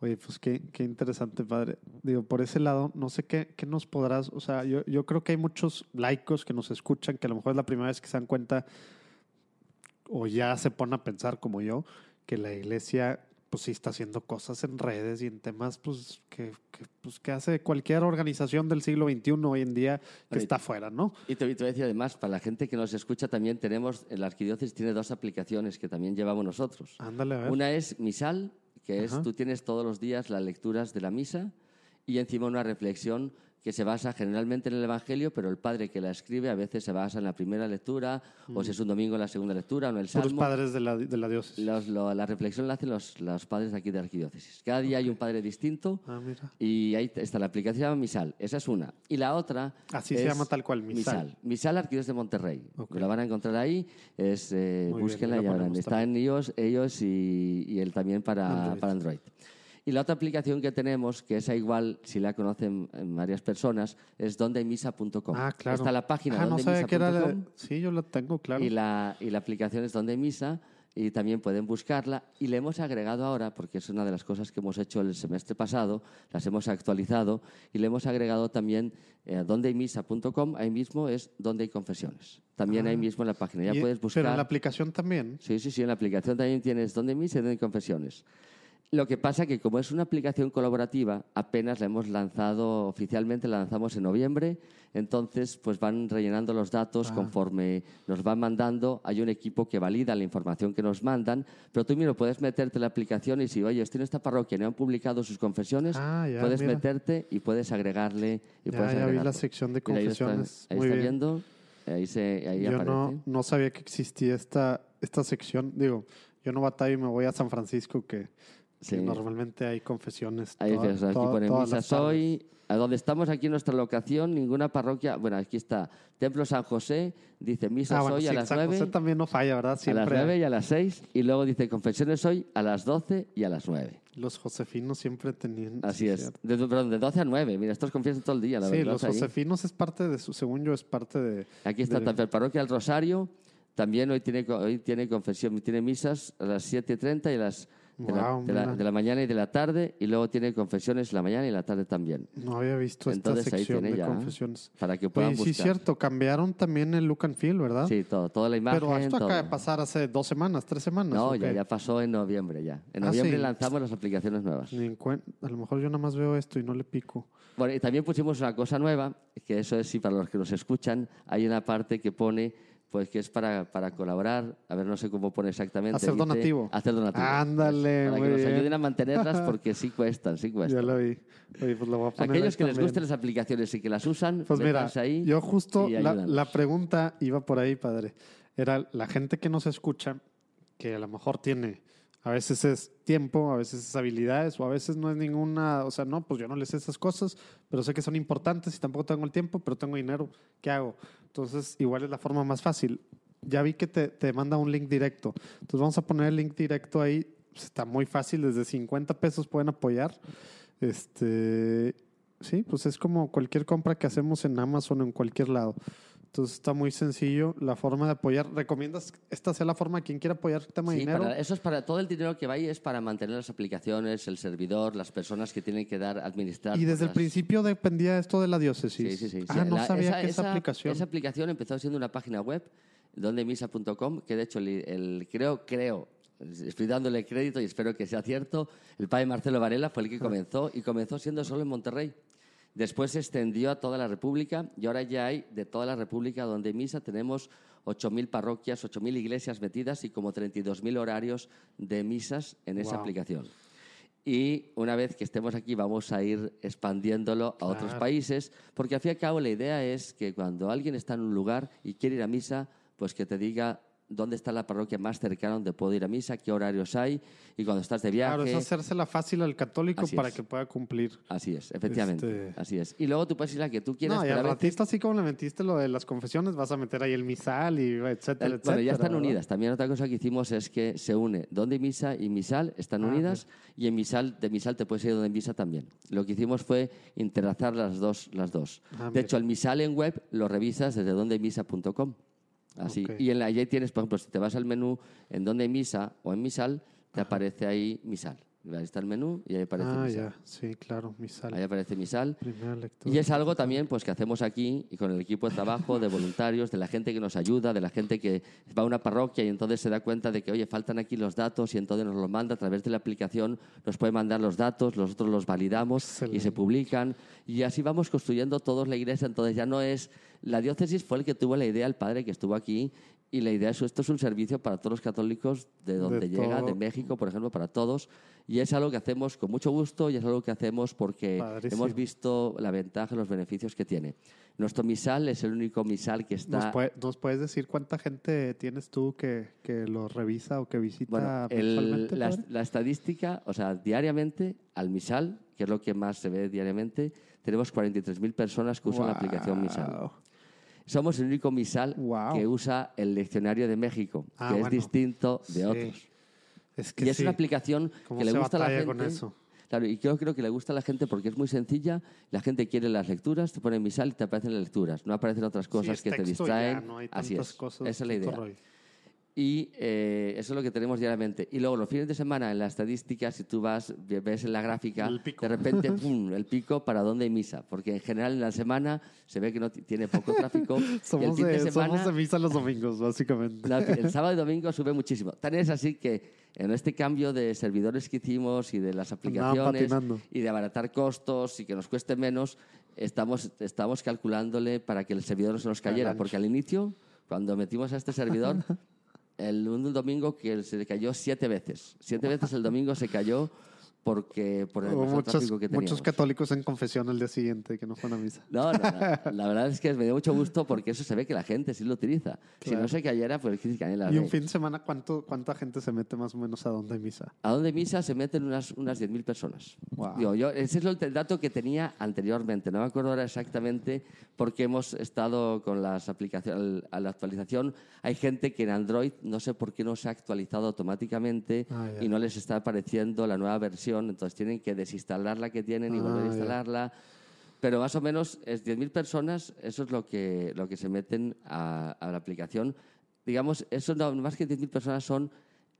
Oye, pues qué, qué interesante, padre. Digo, por ese lado, no sé qué, qué nos podrás, o sea, yo, yo creo que hay muchos laicos que nos escuchan que a lo mejor es la primera vez que se dan cuenta o ya se ponen a pensar como yo, que la iglesia pues sí está haciendo cosas en redes y en temas pues que, que, pues, que hace cualquier organización del siglo XXI hoy en día que Oye, está afuera, ¿no? Y te, y te voy a decir además, para la gente que nos escucha también tenemos, en la arquidiócesis tiene dos aplicaciones que también llevamos nosotros. Ándale, a ver. Una es Misal, que es Ajá. tú tienes todos los días las lecturas de la misa y encima una reflexión que se basa generalmente en el Evangelio, pero el padre que la escribe a veces se basa en la primera lectura, o si es un domingo en la segunda lectura, o en el Salmo. padres de la, de la diócesis. Los- lo- la reflexión la hacen los, los padres de aquí de la arquidiócesis. Cada día hay un padre distinto Ah, mira. y ahí está la aplicación, se llama Misal. Esa es una. Y la otra. Así se es llama tal cual, Misal. Misal. Misal Arquidiócesis de Monterrey. Ok. La van a encontrar ahí. Es, eh, bien, búsquenla la y ya verán. ponemos Está en iOS, ellos y, y el también para Android. para Android. Y la otra aplicación que tenemos, que esa igual, si la conocen eh, varias personas, es dondeimisa.com. Ah, claro. Está la página Ah, no que era la- dondeimisa.com. Sí, yo la tengo, claro. Y la, y la aplicación es Donde Misa y también pueden buscarla. Y le hemos agregado ahora, porque es una de las cosas que hemos hecho el semestre pasado, las hemos actualizado y le hemos agregado también eh, dondeimisa.com, ahí mismo es Donde hay confesiones. También ahí mismo en la página. Ya puedes buscar. Pero en la aplicación también. Sí, sí, sí, en la aplicación también tienes Donde Misa y Donde hay confesiones. Lo que pasa que como es una aplicación colaborativa, apenas la hemos lanzado oficialmente, la lanzamos en noviembre, entonces pues van rellenando los datos Ah. conforme nos van mandando. Hay un equipo que valida la información que nos mandan, pero tú mismo puedes meterte en la aplicación y si, oye, estoy en esta parroquia no han publicado sus confesiones, Ah, ya, puedes mira. meterte y puedes agregarle. Y Ya, puedes ya vi la sección de Mira, ahí está- confesiones. Ahí Muy está, bien. viendo, ahí, se, ahí yo aparece. no, no sabía que existía esta, esta sección. Digo, yo no batallo y me voy a San Francisco, que Sí. normalmente hay confesiones. Ahí toda- ves, aquí toda- pone todas misa soy. A donde estamos aquí en nuestra locación, ninguna parroquia. Bueno, aquí está. Templo San José, dice misa Ah, bueno, soy sí, a las San José 9. también no falla, ¿verdad? A las Siempre 9 y a las 6. Y luego dice confesiones hoy a las 12 y a las 9. los josefinos siempre tenían. Así sí, es. De, perdón, de 12 a 9. Mira, estos confiesan todo el día, la Sí, verdad. los ahí. josefinos es parte de su, según yo, es parte de. Aquí está de- también la parroquia del Rosario. También hoy tiene, hoy tiene confesión, tiene misas a las 7.30 y a las de, la, de la- de la mañana y de la tarde. Y luego tiene confesiones la mañana y la tarde también. No había visto Entonces, esta ahí sección tiene de ya, confesiones. Para que puedan Oye, sí, buscar. cierto, cambiaron también el look and feel, ¿verdad? Sí, todo, toda la imagen. Pero esto acaba de todo. pasar hace dos semanas, tres semanas. No, ¿o ya, ya pasó en noviembre ya. En Ah, noviembre sí. lanzamos las aplicaciones nuevas. A lo mejor yo nada más veo esto y no le pico. Bueno, y también pusimos una cosa nueva, que eso es, sí, para los que nos escuchan, hay una parte que pone, pues que es para, para colaborar, a ver, no sé cómo pone exactamente. Hacer dice, donativo. Hacer donativo. Ándale, Para que nos bien. ayuden a mantenerlas porque sí cuestan, sí Ya cuestan. lo vi. Oye, pues lo voy a poner Aquellos que les también. gusten las aplicaciones y que las usan, Pues mira, ahí yo justo la, la pregunta iba por ahí, padre. Era la gente que nos escucha, que a lo mejor tiene, a veces es tiempo, a veces es habilidades, o a veces no es ninguna, o sea, no, pues yo no les sé esas cosas, pero sé que son importantes y tampoco tengo el tiempo, pero tengo dinero, ¿qué hago? Entonces, igual es la forma más fácil. Ya vi que te, te manda un link directo. Entonces vamos a poner el link directo ahí. Está muy fácil, desde 50 pesos pueden apoyar. Este, sí, pues es como cualquier compra que hacemos en Amazon o en cualquier lado. Entonces está muy sencillo la forma de apoyar. ¿Recomiendas esta sea la forma quien quiera apoyar el tema de Sí, dinero? para- eso es para todo el dinero que va ahí es para mantener las aplicaciones, el servidor, las personas que tienen que dar, administrar. Y desde el las- principio dependía esto de la diócesis. Sí, sí, sí. Ah, Sí, no la- sabía que esa, aplicación. Esa aplicación empezó siendo una página web, dondemisa.com, que de hecho el, el- creo, creo, estoy dándole crédito y espero que sea cierto, el padre Marcelo Varela fue el que comenzó y comenzó siendo solo en Monterrey. Después se extendió a toda la República y ahora ya hay de toda la República donde misa tenemos 8.000 parroquias, 8.000 iglesias metidas y como 32.000 horarios de misas en esa aplicación. Y una vez que estemos aquí vamos a ir expandiéndolo a otros países, porque al fin y al cabo la idea es que cuando alguien está en un lugar y quiere ir a misa, pues que te diga dónde está la parroquia más cercana donde puedo ir a misa, qué horarios hay, y cuando estás de viaje... Claro, es hacérsela fácil al católico Así para es. que pueda cumplir. Así es, efectivamente, Este- así es. Y luego tú puedes ir a la que tú quieras, No, y al ratito, así como le metiste lo de las confesiones, vas a meter ahí el misal y etcétera, El- etcétera. bueno, ya están ¿verdad? unidas. También otra cosa que hicimos es que se une donde misa y misal están Ah, unidas y en misal de misal te puedes ir donde misa también. Lo que hicimos fue interlazar las dos, las dos. Ah, de mira. hecho, el misal en web lo revisas desde dondemisa.com. Así. Y en la, ahí tienes, por ejemplo, si te vas al menú en donde misa o en misal, te aparece ahí misal. Ahí está el menú y ahí aparece Ah, misal. ya, sí, claro, misal. Ahí aparece. Primera lectura. Y es algo también pues, que hacemos aquí y con el equipo de trabajo, de voluntarios, de la gente que nos ayuda, de la gente que va a una parroquia y entonces se da cuenta de que, oye, faltan aquí los datos y entonces nos los manda a través de la aplicación, nos puede mandar los datos, nosotros los validamos y Excelente. se publican. Y así vamos construyendo todos la iglesia. Entonces ya no es... La diócesis fue el que tuvo la idea, el padre que estuvo aquí. Y la idea es esto es un servicio para todos los católicos de donde llega, todo. de México, por ejemplo, para todos. Y es algo que hacemos con mucho gusto y es algo que hacemos porque Padrísimo. hemos visto la ventaja, los beneficios que tiene. Nuestro misal es el único misal que está... ¿Nos, puede- nos puedes decir cuánta gente tienes tú que, que lo revisa o que visita Bueno, el- la estadística, o sea, diariamente al misal, que es lo que más se ve diariamente, tenemos 43.000 personas que usan la aplicación misal. Somos el único misal que usa el leccionario de México, Ah, que es distinto de Sí. otros. Es que Y es sí. una aplicación ¿Cómo que le gusta a la gente. con eso? Claro, y yo creo que le gusta a la gente porque es muy sencilla. La gente quiere las lecturas, te pone misal y te aparecen las lecturas. No aparecen otras cosas Sí, que te distraen. ya, no hay Así es. cosas, Esa es la idea. rollo. Y eh, eso es lo que tenemos diariamente. Y luego los fines de semana en la estadística, si tú vas, ves en la gráfica, de repente, ¡pum!, el pico para dónde hay misa. Porque en general en la semana se ve que no tiene poco tráfico. y el Somos fin de, de, semana, somos de misa los domingos, básicamente. la- el sábado y domingo sube muchísimo. Tan es así que en este cambio de servidores que hicimos y de las aplicaciones y de abaratar costos y que nos cueste menos, estamos, estamos calculándole para que el servidor no se nos cayera. Porque al inicio, cuando metimos a este servidor, el un domingo que se cayó siete veces. Siete veces el domingo se cayó porque por el muchos, que muchos católicos en confesión el día siguiente que no fueron a misa. No, no, no. La verdad es que me dio mucho gusto porque eso se ve que la gente sí lo utiliza. Si Claro. no se cayera, pues que la Y un fin de semana, ¿cuánto, ¿cuánta gente se mete más o menos a donde misa? A donde misa se meten unas, unas 10.000 personas. Wow. Digo, yo, ese es el dato que tenía anteriormente. No me acuerdo ahora exactamente porque hemos estado con las aplicaciones, a la actualización. Hay gente que en Android no sé por qué no se ha actualizado automáticamente Ah, y no les está apareciendo la nueva versión. Entonces tienen que desinstalar la que tienen y Ah, volver a ya. instalarla. Pero más o menos es 10.000 personas, eso es lo que, lo que se meten a, a la aplicación. Digamos, eso no, más que 10.000 personas son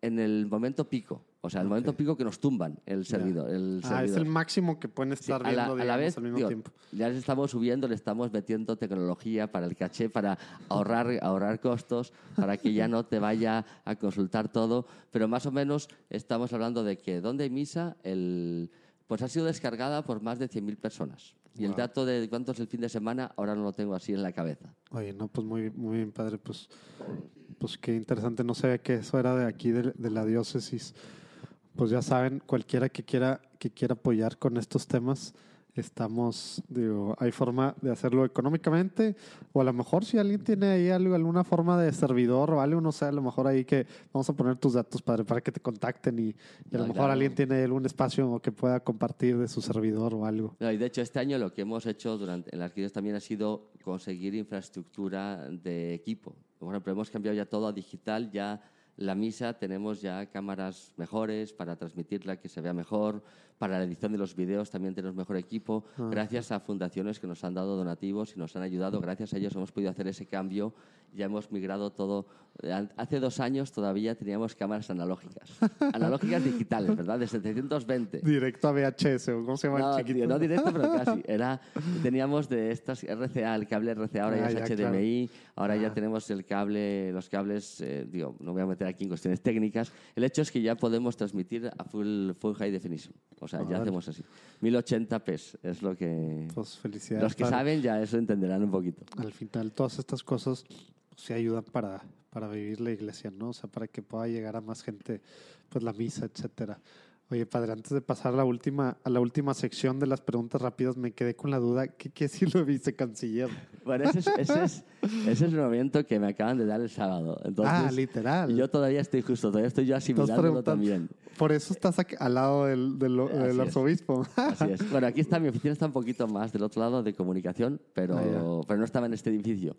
en el momento pico. O sea, el momento pico que nos tumban el servidor. El Ah, es el máximo que pueden Sí, estar a, la, viendo a la vez, al mismo digo, tiempo. ya les estamos subiendo, le estamos metiendo tecnología para el caché, para ahorrar, ahorrar costos, para que ya no te vaya a consultar todo. Pero más o menos estamos hablando de que donde hay misa, el, pues ha sido descargada por más de 100.000 personas. Y el dato de cuánto es el fin de semana, ahora no lo tengo así en la cabeza. Oye, no, pues muy, muy bien, padre. Pues, pues qué interesante. No sabía que eso era de aquí, de, de la diócesis. Pues ya saben, cualquiera que quiera, que quiera apoyar con estos temas, estamos, digo, hay forma de hacerlo económicamente, o a lo mejor si alguien tiene ahí algo, alguna forma de servidor o algo, no sé, a lo mejor ahí que vamos a poner tus datos, padre, para que te contacten y, y a lo mejor claro. alguien tiene algún espacio que pueda compartir de su servidor o algo. No, y de hecho, este año lo que hemos hecho durante, en la arquidiócesis también ha sido conseguir infraestructura de equipo. Por ejemplo, hemos cambiado ya todo a digital, ya la misa tenemos ya cámaras mejores para transmitirla, que se vea mejor. Para la edición de los vídeos también tenemos mejor equipo. Gracias a fundaciones que nos han dado donativos y nos han ayudado. Gracias a ellos hemos podido hacer ese cambio. Ya hemos migrado todo. Hace dos años todavía teníamos cámaras analógicas. analógicas digitales, ¿verdad? De 720. Directo a VHS, ¿o ¿cómo se llama? No, el chiquito? no directo, pero casi. Era, teníamos de estas RCA, el cable RCA, ahora Ah, ya ya, es HDMI, ahora ya tenemos el cable, los cables, eh, digo, no voy a meter aquí en cuestiones técnicas. El hecho es que ya podemos transmitir a full, full high definition. O sea, ya Órale. hacemos así. 1080p es lo que... Pues felicidades. Los que padre. saben ya eso entenderán un poquito. Al final, todas estas cosas pues, sí ayudan para, para vivir la iglesia, ¿no? O sea, para que pueda llegar a más gente, pues la misa, etcétera. Oye, padre, antes de pasar a la última, a la última sección de las preguntas rápidas, me quedé con la duda, ¿qué, qué si lo vicecanciller? Bueno, ese es, ese, es, ese es el momento que me acaban de dar el sábado. Entonces, ah, literal. Yo todavía estoy justo, todavía estoy yo asimilándolo también. Por eso estás aquí- al lado del, del, del Así es. arzobispo. Así es. Bueno, aquí está, mi oficina está un poquito más del otro lado de comunicación, pero, Ah, pero no estaba en este edificio.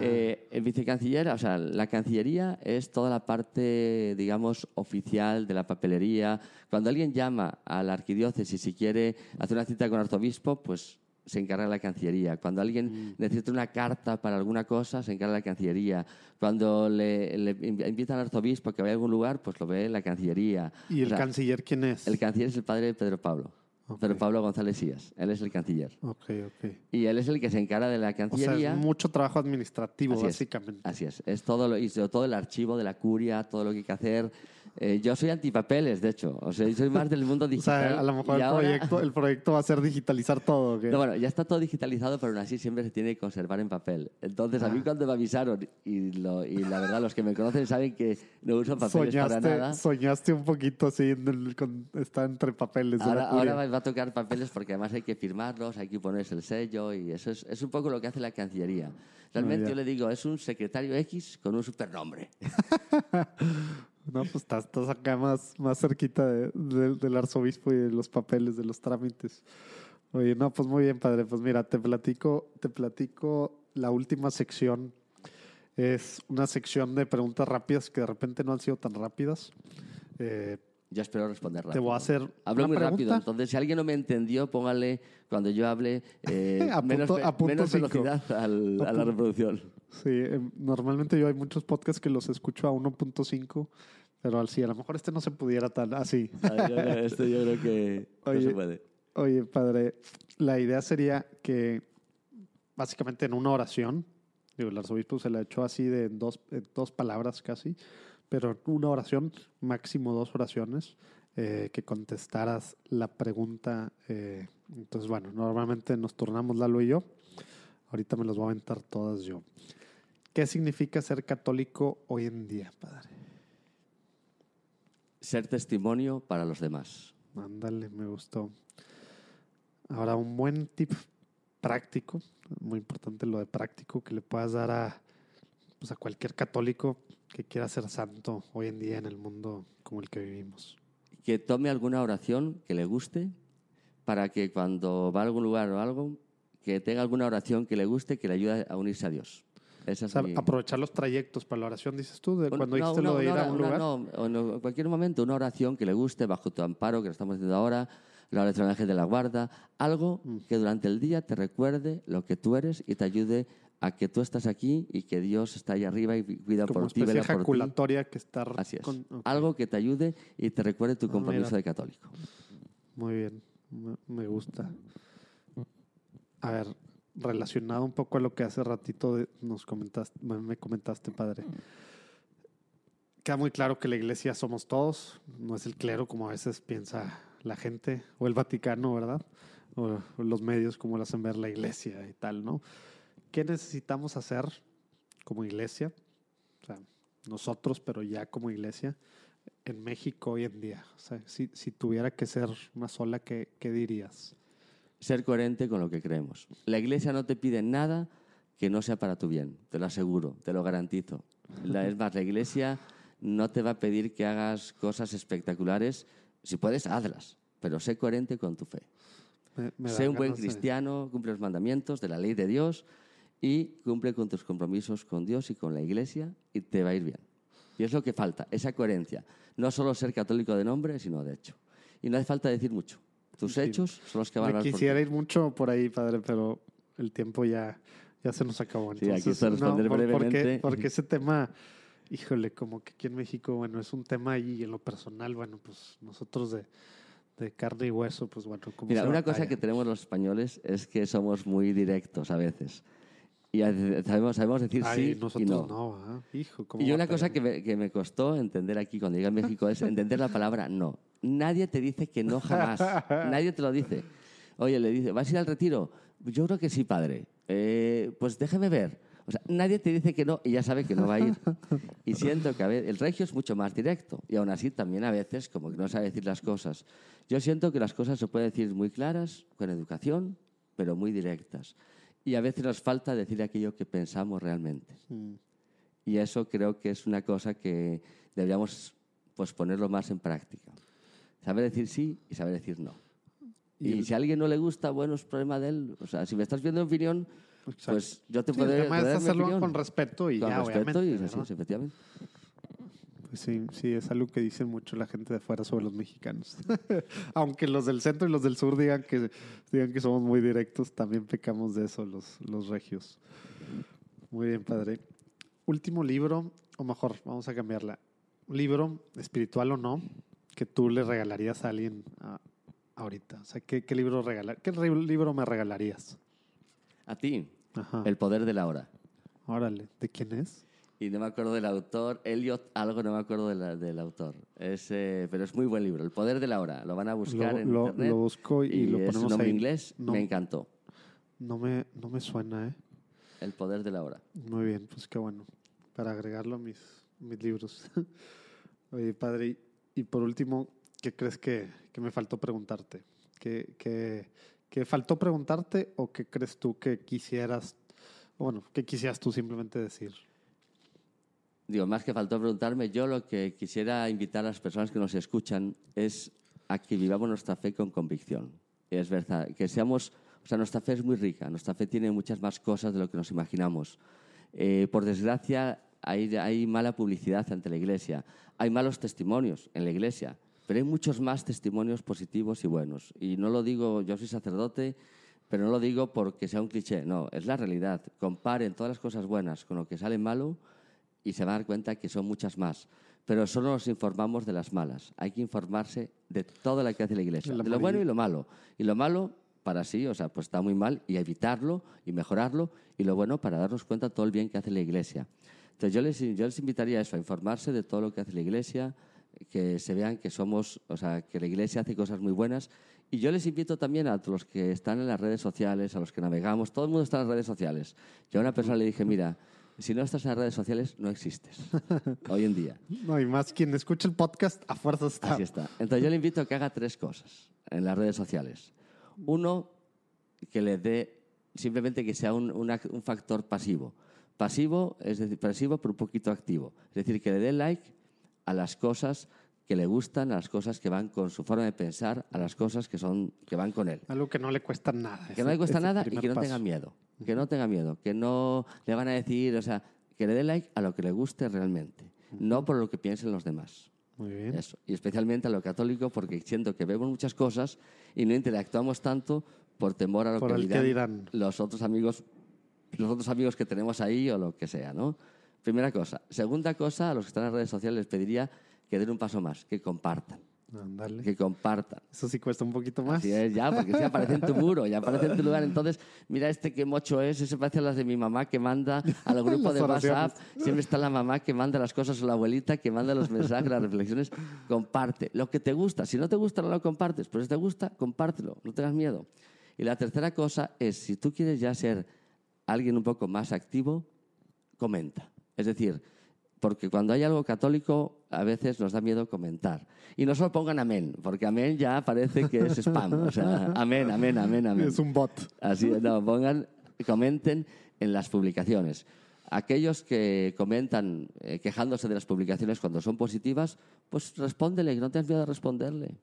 Eh, el vicecanciller, o sea, la cancillería es toda la parte, digamos, oficial de la papelería. Cuando alguien llama a la arquidiócesis y quiere hacer una cita con el arzobispo, pues se encarga la Cancillería. Cuando alguien necesita una carta para alguna cosa, se encarga la Cancillería. Cuando le, le invi- invitan al arzobispo que vaya a algún lugar, pues lo ve la Cancillería. ¿Y O el sea, canciller quién es? el canciller es el padre de Pedro Pablo. Ok. Pedro Pablo González Sías. Él es el canciller. Ok, ok. Y él es el que se encarga de la O sea, Cancillería. es mucho trabajo administrativo, Así es. básicamente. Así es. Es todo, lo, todo el archivo de la curia, todo lo que hay que hacer. Eh, yo soy antipapeles, de hecho. O sea, yo soy más del mundo O digital. sea, a lo mejor el, ahora- proyecto, el proyecto va a ser digitalizar todo. ¿o? No, bueno, ya está todo digitalizado, pero aún así siempre se tiene que conservar en papel. Entonces, a mí Ah. cuando me avisaron, y, lo- y la verdad, los que me conocen saben que no uso papeles para nada. soñaste, soñaste un poquito así, en el- con- está entre papeles. Ahora, ahora va a tocar papeles porque además hay que firmarlos, hay que ponerse el sello y eso es, es un poco lo que hace la Cancillería. Realmente Ah, ya. yo le digo, es un secretario X con un supernombre. No, pues estás, estás acá más, más cerquita de- de- del arzobispo y de los papeles, de los trámites. Oye, no, pues muy bien, padre. Pues mira, te platico, te platico la última sección. Es una sección de preguntas rápidas que de repente no han sido tan rápidas. Eh, Yo espero responder rápido. te voy a hacer Hablo una muy rápido, pregunta. entonces si alguien no me entendió, póngale cuando yo hable eh, A menos, punto- a punto menos velocidad al- A a la reproducción. Sí, eh, normalmente yo hay muchos podcasts que los escucho a 1.5, pero al sí, a lo mejor este no se pudiera tan así. Ah, yo creo- Esto yo creo que no Oye, se puede. Oye, padre, la idea sería que básicamente en una oración, digo, el arzobispo se la echó así de dos, en dos palabras casi, pero una oración, máximo dos oraciones, eh, que contestaras la pregunta. eh, entonces, bueno, normalmente nos turnamos Lalo y yo. Ahorita me los voy a aventar todas yo. ¿Qué significa ser católico hoy en día, padre? Ser testimonio para los demás. Ándale, me gustó. Ahora, un buen tip práctico, muy importante lo de práctico, que le puedas dar a, pues, a cualquier católico que quiera ser santo hoy en día en el mundo como el que vivimos. Que tome alguna oración que le guste para que cuando va a algún lugar o algo, que tenga alguna oración que le guste que le ayude a unirse a Dios. Esa O es sea, mi- aprovechar los trayectos para la oración, dices tú, de cuando no, dijiste una- lo de ir a un lugar. No, no, en cualquier momento, una oración que le guste bajo tu amparo, que lo estamos haciendo ahora, la oración de la guarda, algo Mm. que durante el día te recuerde lo que tú eres y te ayude a que tú estás aquí y que Dios está ahí arriba y cuida como por ti, ti. ejaculatoria que está... Así es. con- Algo que te ayude y te recuerde tu Ah, compromiso de católico. Muy bien, me, gusta. A ver, relacionado un poco a lo que hace ratito nos comentaste, me me comentaste, padre. Queda muy claro que la iglesia somos todos, no es el clero como a veces piensa la gente, o el Vaticano, ¿verdad? O, o los medios como lo hacen ver la iglesia y tal, ¿no? ¿Qué necesitamos hacer como iglesia? O sea, nosotros, pero ya como iglesia, en México hoy en día. O sea, si, si tuviera que ser una sola, ¿qué, qué dirías? Ser coherente con lo que creemos. La iglesia no te pide nada que no sea para tu bien, te lo aseguro, te lo garantizo. La, es más, la iglesia no te va a pedir que hagas cosas espectaculares. Si puedes, hazlas, pero sé coherente con tu fe. Me- me sé un buen ganas de- cristiano, cumple los mandamientos de la ley de Dios y cumple con tus compromisos con Dios y con la iglesia y te va a ir bien. Y es lo que falta, esa coherencia. No solo ser católico de nombre, sino de hecho. Y no hace falta decir mucho. Tus hechos son los que van a hablar por quisiera ir mucho por ahí, padre, pero el tiempo ya, ya se nos acabó. Sí, aquí está responder Porque, brevemente. porque ese tema, híjole, como que aquí en México, bueno, es un tema y en lo personal, bueno, pues nosotros de, de carne y hueso, pues bueno, como Mira, una batalla. cosa que tenemos los españoles es que somos muy directos a veces. Y sabemos, sabemos decir Ay, sí nosotros y no. no, ¿ah? hijo. ¿cómo Y una cosa que me, que me costó entender aquí cuando llegué a México es entender la palabra no. Nadie te dice que no jamás. Nadie te lo dice. Oye, le dice, ¿vas a ir al retiro? Yo creo que sí, padre. "Eh, pues déjeme ver. O sea, nadie te dice que no y ya sabe que no va a ir. Y siento que a veces el regio es mucho más directo y aún así también a veces como que no sabe decir las cosas. Yo siento que las cosas se pueden decir muy claras, con educación, pero muy directas. Y a veces nos falta decir aquello que pensamos realmente. Mm. Y eso creo que es una cosa que deberíamos pues, ponerlo más en práctica. Saber decir sí y saber decir no. Y, Y- si a alguien no le gusta, bueno, es problema de él. O sea, si me estás viendo en opinión, Exacto. pues yo te Sí, puedo el tema es dar mi hacerlo opinión. con respeto y Con ya, respeto obviamente. y así ¿verdad? es, efectivamente. Pues sí, sí, es algo que dicen mucho la gente de fuera sobre los mexicanos. Aunque los del centro y los del sur digan que, digan que somos muy directos, también pecamos de eso los, los regios. Muy bien, padre. Último libro, o mejor, vamos a cambiarla. Un libro, espiritual o no, que tú le regalarías a alguien ah, ahorita. O sea, ¿qué, qué libro regalar, ¿qué libro me regalarías? A ti, Ajá. El poder de la hora. Órale, ¿de quién es? Y no me acuerdo del autor, Elliot, algo no me acuerdo de la- del autor. Es, eh, pero es muy buen libro, El poder de la hora. Lo van a buscar Lo- en lo- internet. lo busco y lo es ponemos un nombre ahí. inglés, No. me encantó. No me, no me suena, ¿eh? El poder de la hora. Muy bien, pues qué bueno. Para agregarlo a mis, mis libros. Oye, padre, y, y por último, ¿qué crees que, que me faltó preguntarte? ¿Qué, qué, qué faltó preguntarte o qué crees tú que quisieras, bueno, qué quisieras tú simplemente decir? Digo, más que faltó preguntarme, yo lo que quisiera invitar a las personas que nos escuchan es a que vivamos nuestra fe con convicción. Es verdad, que seamos, o sea, nuestra fe es muy rica, nuestra fe tiene muchas más cosas de lo que nos imaginamos. Eh, por desgracia, hay, hay mala publicidad ante la iglesia, hay malos testimonios en la iglesia, pero hay muchos más testimonios positivos y buenos. Y no lo digo, yo soy sacerdote, pero no lo digo porque sea un cliché, no, es la realidad. Comparen todas las cosas buenas con lo que sale malo y se va a dar cuenta que son muchas más. Pero solo nos informamos de las malas. Hay que informarse de todo lo que hace la iglesia, De la de lo bueno y lo malo. Y lo malo para sí, o sea, pues está muy mal y evitarlo y mejorarlo. Y lo bueno para darnos cuenta de todo el bien que hace la iglesia. Entonces yo les, yo les invitaría a eso, a informarse de todo lo que hace la iglesia, que se vean que somos, o sea, que la iglesia hace cosas muy buenas. Y yo les invito también a los que están en las redes sociales, a los que navegamos, todo el mundo está en las redes sociales. Yo a una persona le dije, mira, si no estás en las redes sociales, no existes. Hoy en día. No, y más quien escucha el podcast, a fuerza está. Así está. Entonces yo le invito a que haga tres cosas en las redes sociales. Uno, que le dé simplemente que sea un, una- un factor pasivo. Pasivo, es decir, pasivo pero un poquito activo. Es decir, que le dé like a las cosas que le gustan, a las cosas que van con su forma de pensar, a las cosas que, son, que van con él. Algo que no le cuesta nada. Que no le cuesta nada y que no paso. tenga miedo. Que no tenga miedo. Que no le van a decir, o sea, que le dé like a lo que le guste realmente. No por lo que piensen los demás. Muy bien. Eso. Y especialmente a lo católico, porque siento que vemos muchas cosas y no interactuamos tanto por temor a lo Por que dirán, dirán. los otros amigos, los otros amigos que tenemos ahí o lo que sea, ¿no? Primera cosa. Segunda cosa, a los que están en las redes sociales les pediría que den un paso más, que compartan, que compartan. Eso sí cuesta un poquito más. Así es, ya, porque si aparece en tu muro, ya aparece en tu lugar. Entonces, mira este qué mocho es, ese parece a las de mi mamá que manda a los grupos Las de. WhatsApp. Siempre está la mamá que manda las cosas o la abuelita que manda los mensajes, las reflexiones. Comparte lo que te gusta. Si no te gusta, no lo compartes. Pero si te gusta, compártelo, no tengas miedo. Y la tercera cosa es, si tú quieres ya ser alguien un poco más activo, comenta. Es decir, porque cuando hay algo católico a veces nos da miedo comentar. Y no solo pongan amén, porque amén ya parece que es spam. O sea, amén, amén, amén, amén. Es un bot. Así, no, pongan, comenten en las publicaciones. Aquellos que comentan eh, quejándose de las publicaciones cuando son positivas, pues respóndele, no tengas miedo de responderle.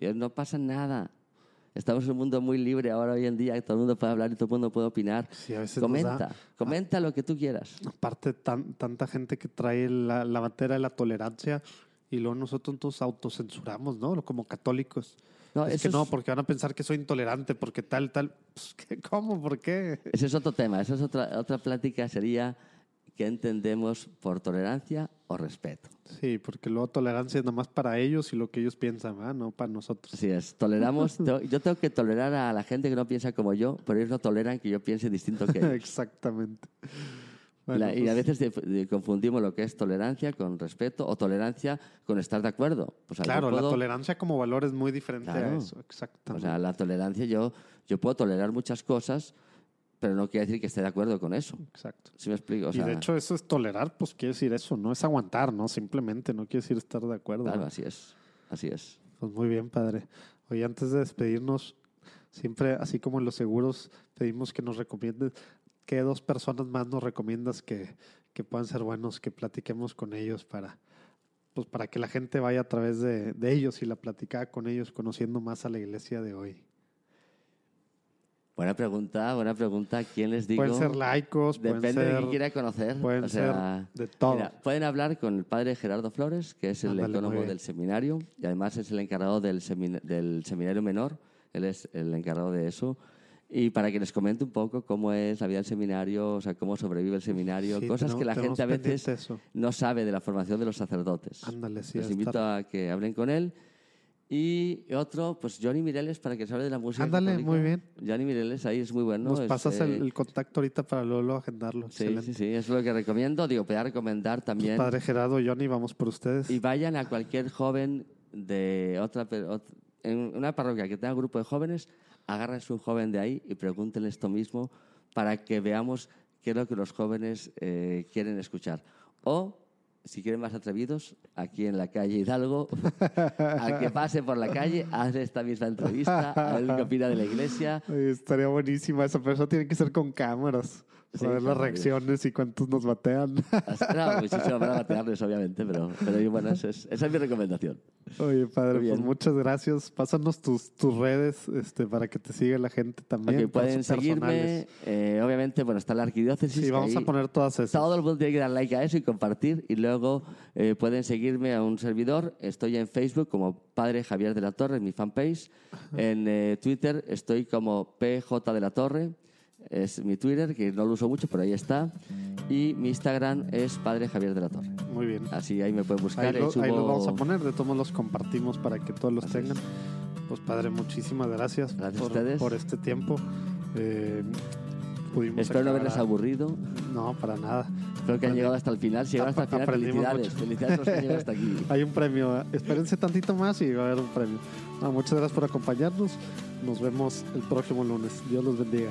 Y no pasa nada. Estamos en un mundo muy libre ahora hoy en día, que todo el mundo puede hablar y todo el mundo puede opinar. Sí, a veces comenta, da- comenta lo que tú quieras. Aparte, tan, tanta gente que trae la, la bandera de la tolerancia y luego nosotros nos autocensuramos, ¿no? Como católicos. No, es que no, porque van a pensar que soy intolerante, porque tal, tal. Pues. ¿Cómo? ¿Por qué? Ese es otro tema, esa es otra, otra plática, sería qué entendemos por tolerancia o respeto. Sí, porque luego tolerancia es nomás para ellos y lo que ellos piensan, ¿verdad? No para nosotros. Así es, toleramos, to- yo tengo que tolerar a la gente que no piensa como yo, pero ellos no toleran que yo piense distinto que ellos. Exactamente. Y la- y pues, a veces de- de- confundimos lo que es tolerancia con respeto o tolerancia con estar de acuerdo. Pues, Claro, la puedo- tolerancia como valor es muy diferente a Claro. eso. O Exactamente. sea, la tolerancia, yo, yo puedo tolerar muchas cosas, pero no quiere decir que esté de acuerdo con eso. Exacto. ¿Sí me explico? O y de hecho, eso es tolerar, pues quiere decir eso, no es aguantar, ¿no? Simplemente no quiere decir estar de acuerdo. claro, ¿no? así es. Así es. Pues muy bien, padre. Oye, antes de despedirnos, siempre, así como en los seguros, pedimos que nos recomiendes, ¿qué dos personas más nos recomiendas que, que puedan ser buenos, que platiquemos con ellos para, pues para que la gente vaya a través de, de ellos y la platicada con ellos, conociendo más a la iglesia de hoy? Buena pregunta, buena pregunta. ¿Quién les digo? pueden ser laicos, Depende pueden de ser, quién quiera conocer. pueden o sea, ser de todo. Mira, pueden hablar con el padre Gerardo Flores, que es el Ándale, bien. del seminario y además es el encargado del, semina- del seminario menor. Él es el encargado de eso. Y para que les comente un poco cómo es la vida del seminario, o sea, cómo sobrevive el seminario, Sí, cosas tenemos- que la gente a veces eso. no sabe de la formación de los sacerdotes. Ándale, sí, Les invito estar- a que hablen con él. Y otro, pues Johnny Mireles, para que se hable de la música. Ándale, católica. muy bien. Johnny Mireles ahí es muy bueno. Nos es, pasas el, el contacto ahorita para luego, luego agendarlo. Sí, Excelente. sí, sí, es lo que recomiendo. Digo, voy a recomendar también. Padre Gerardo, Johnny, vamos por ustedes. Y vayan a cualquier joven de otra, en una parroquia que tenga un grupo de jóvenes, agárrense un joven de ahí y pregúntenle esto mismo para que veamos qué es lo que los jóvenes eh, quieren escuchar. O, si quieren más atrevidos, aquí en la calle Hidalgo, al que pase por la calle, haz esta misma entrevista, a ver qué opina de la iglesia. Estaría buenísima esa persona. Tiene que ser con cámaras. Sí, ver las reacciones y cuántos nos batean. No, muchísimo para batearles, obviamente, pero, pero bueno, esa es, esa es mi recomendación. Oye, padre, pues muchas gracias. Pásanos tus, tus redes este, para que te siga la gente también. Ok, pueden seguirme. eh, obviamente, bueno, está la arquidiócesis. Sí, vamos a ahí poner todas esas. Todo el mundo tiene que dar like a eso y compartir. Y luego eh, pueden seguirme a un servidor. Estoy en Facebook como Padre Javier de la Torre, en mi fanpage. En eh, Twitter estoy como PJ de la Torre. Es mi Twitter, que no lo uso mucho, pero ahí está. Y mi Instagram es Padre Javier de la Torre. Muy bien. Así ahí me pueden buscar. Ahí, lo, subo- ahí los vamos a poner, de todos los compartimos para que todos los Así tengan. Pues padre, muchísimas gracias, Gracias a por, ustedes. por este tiempo. Eh, pudimos Espero no haberles a- aburrido. No, para nada. Espero que han llegado hasta el final. Si llegaron hasta el final, felicidades. mucho. Felicidades a los que han llegado hasta aquí. Hay un premio. Espérense tantito más y va a haber un premio. No, muchas gracias por acompañarnos. Nos vemos el próximo lunes. Dios los bendiga.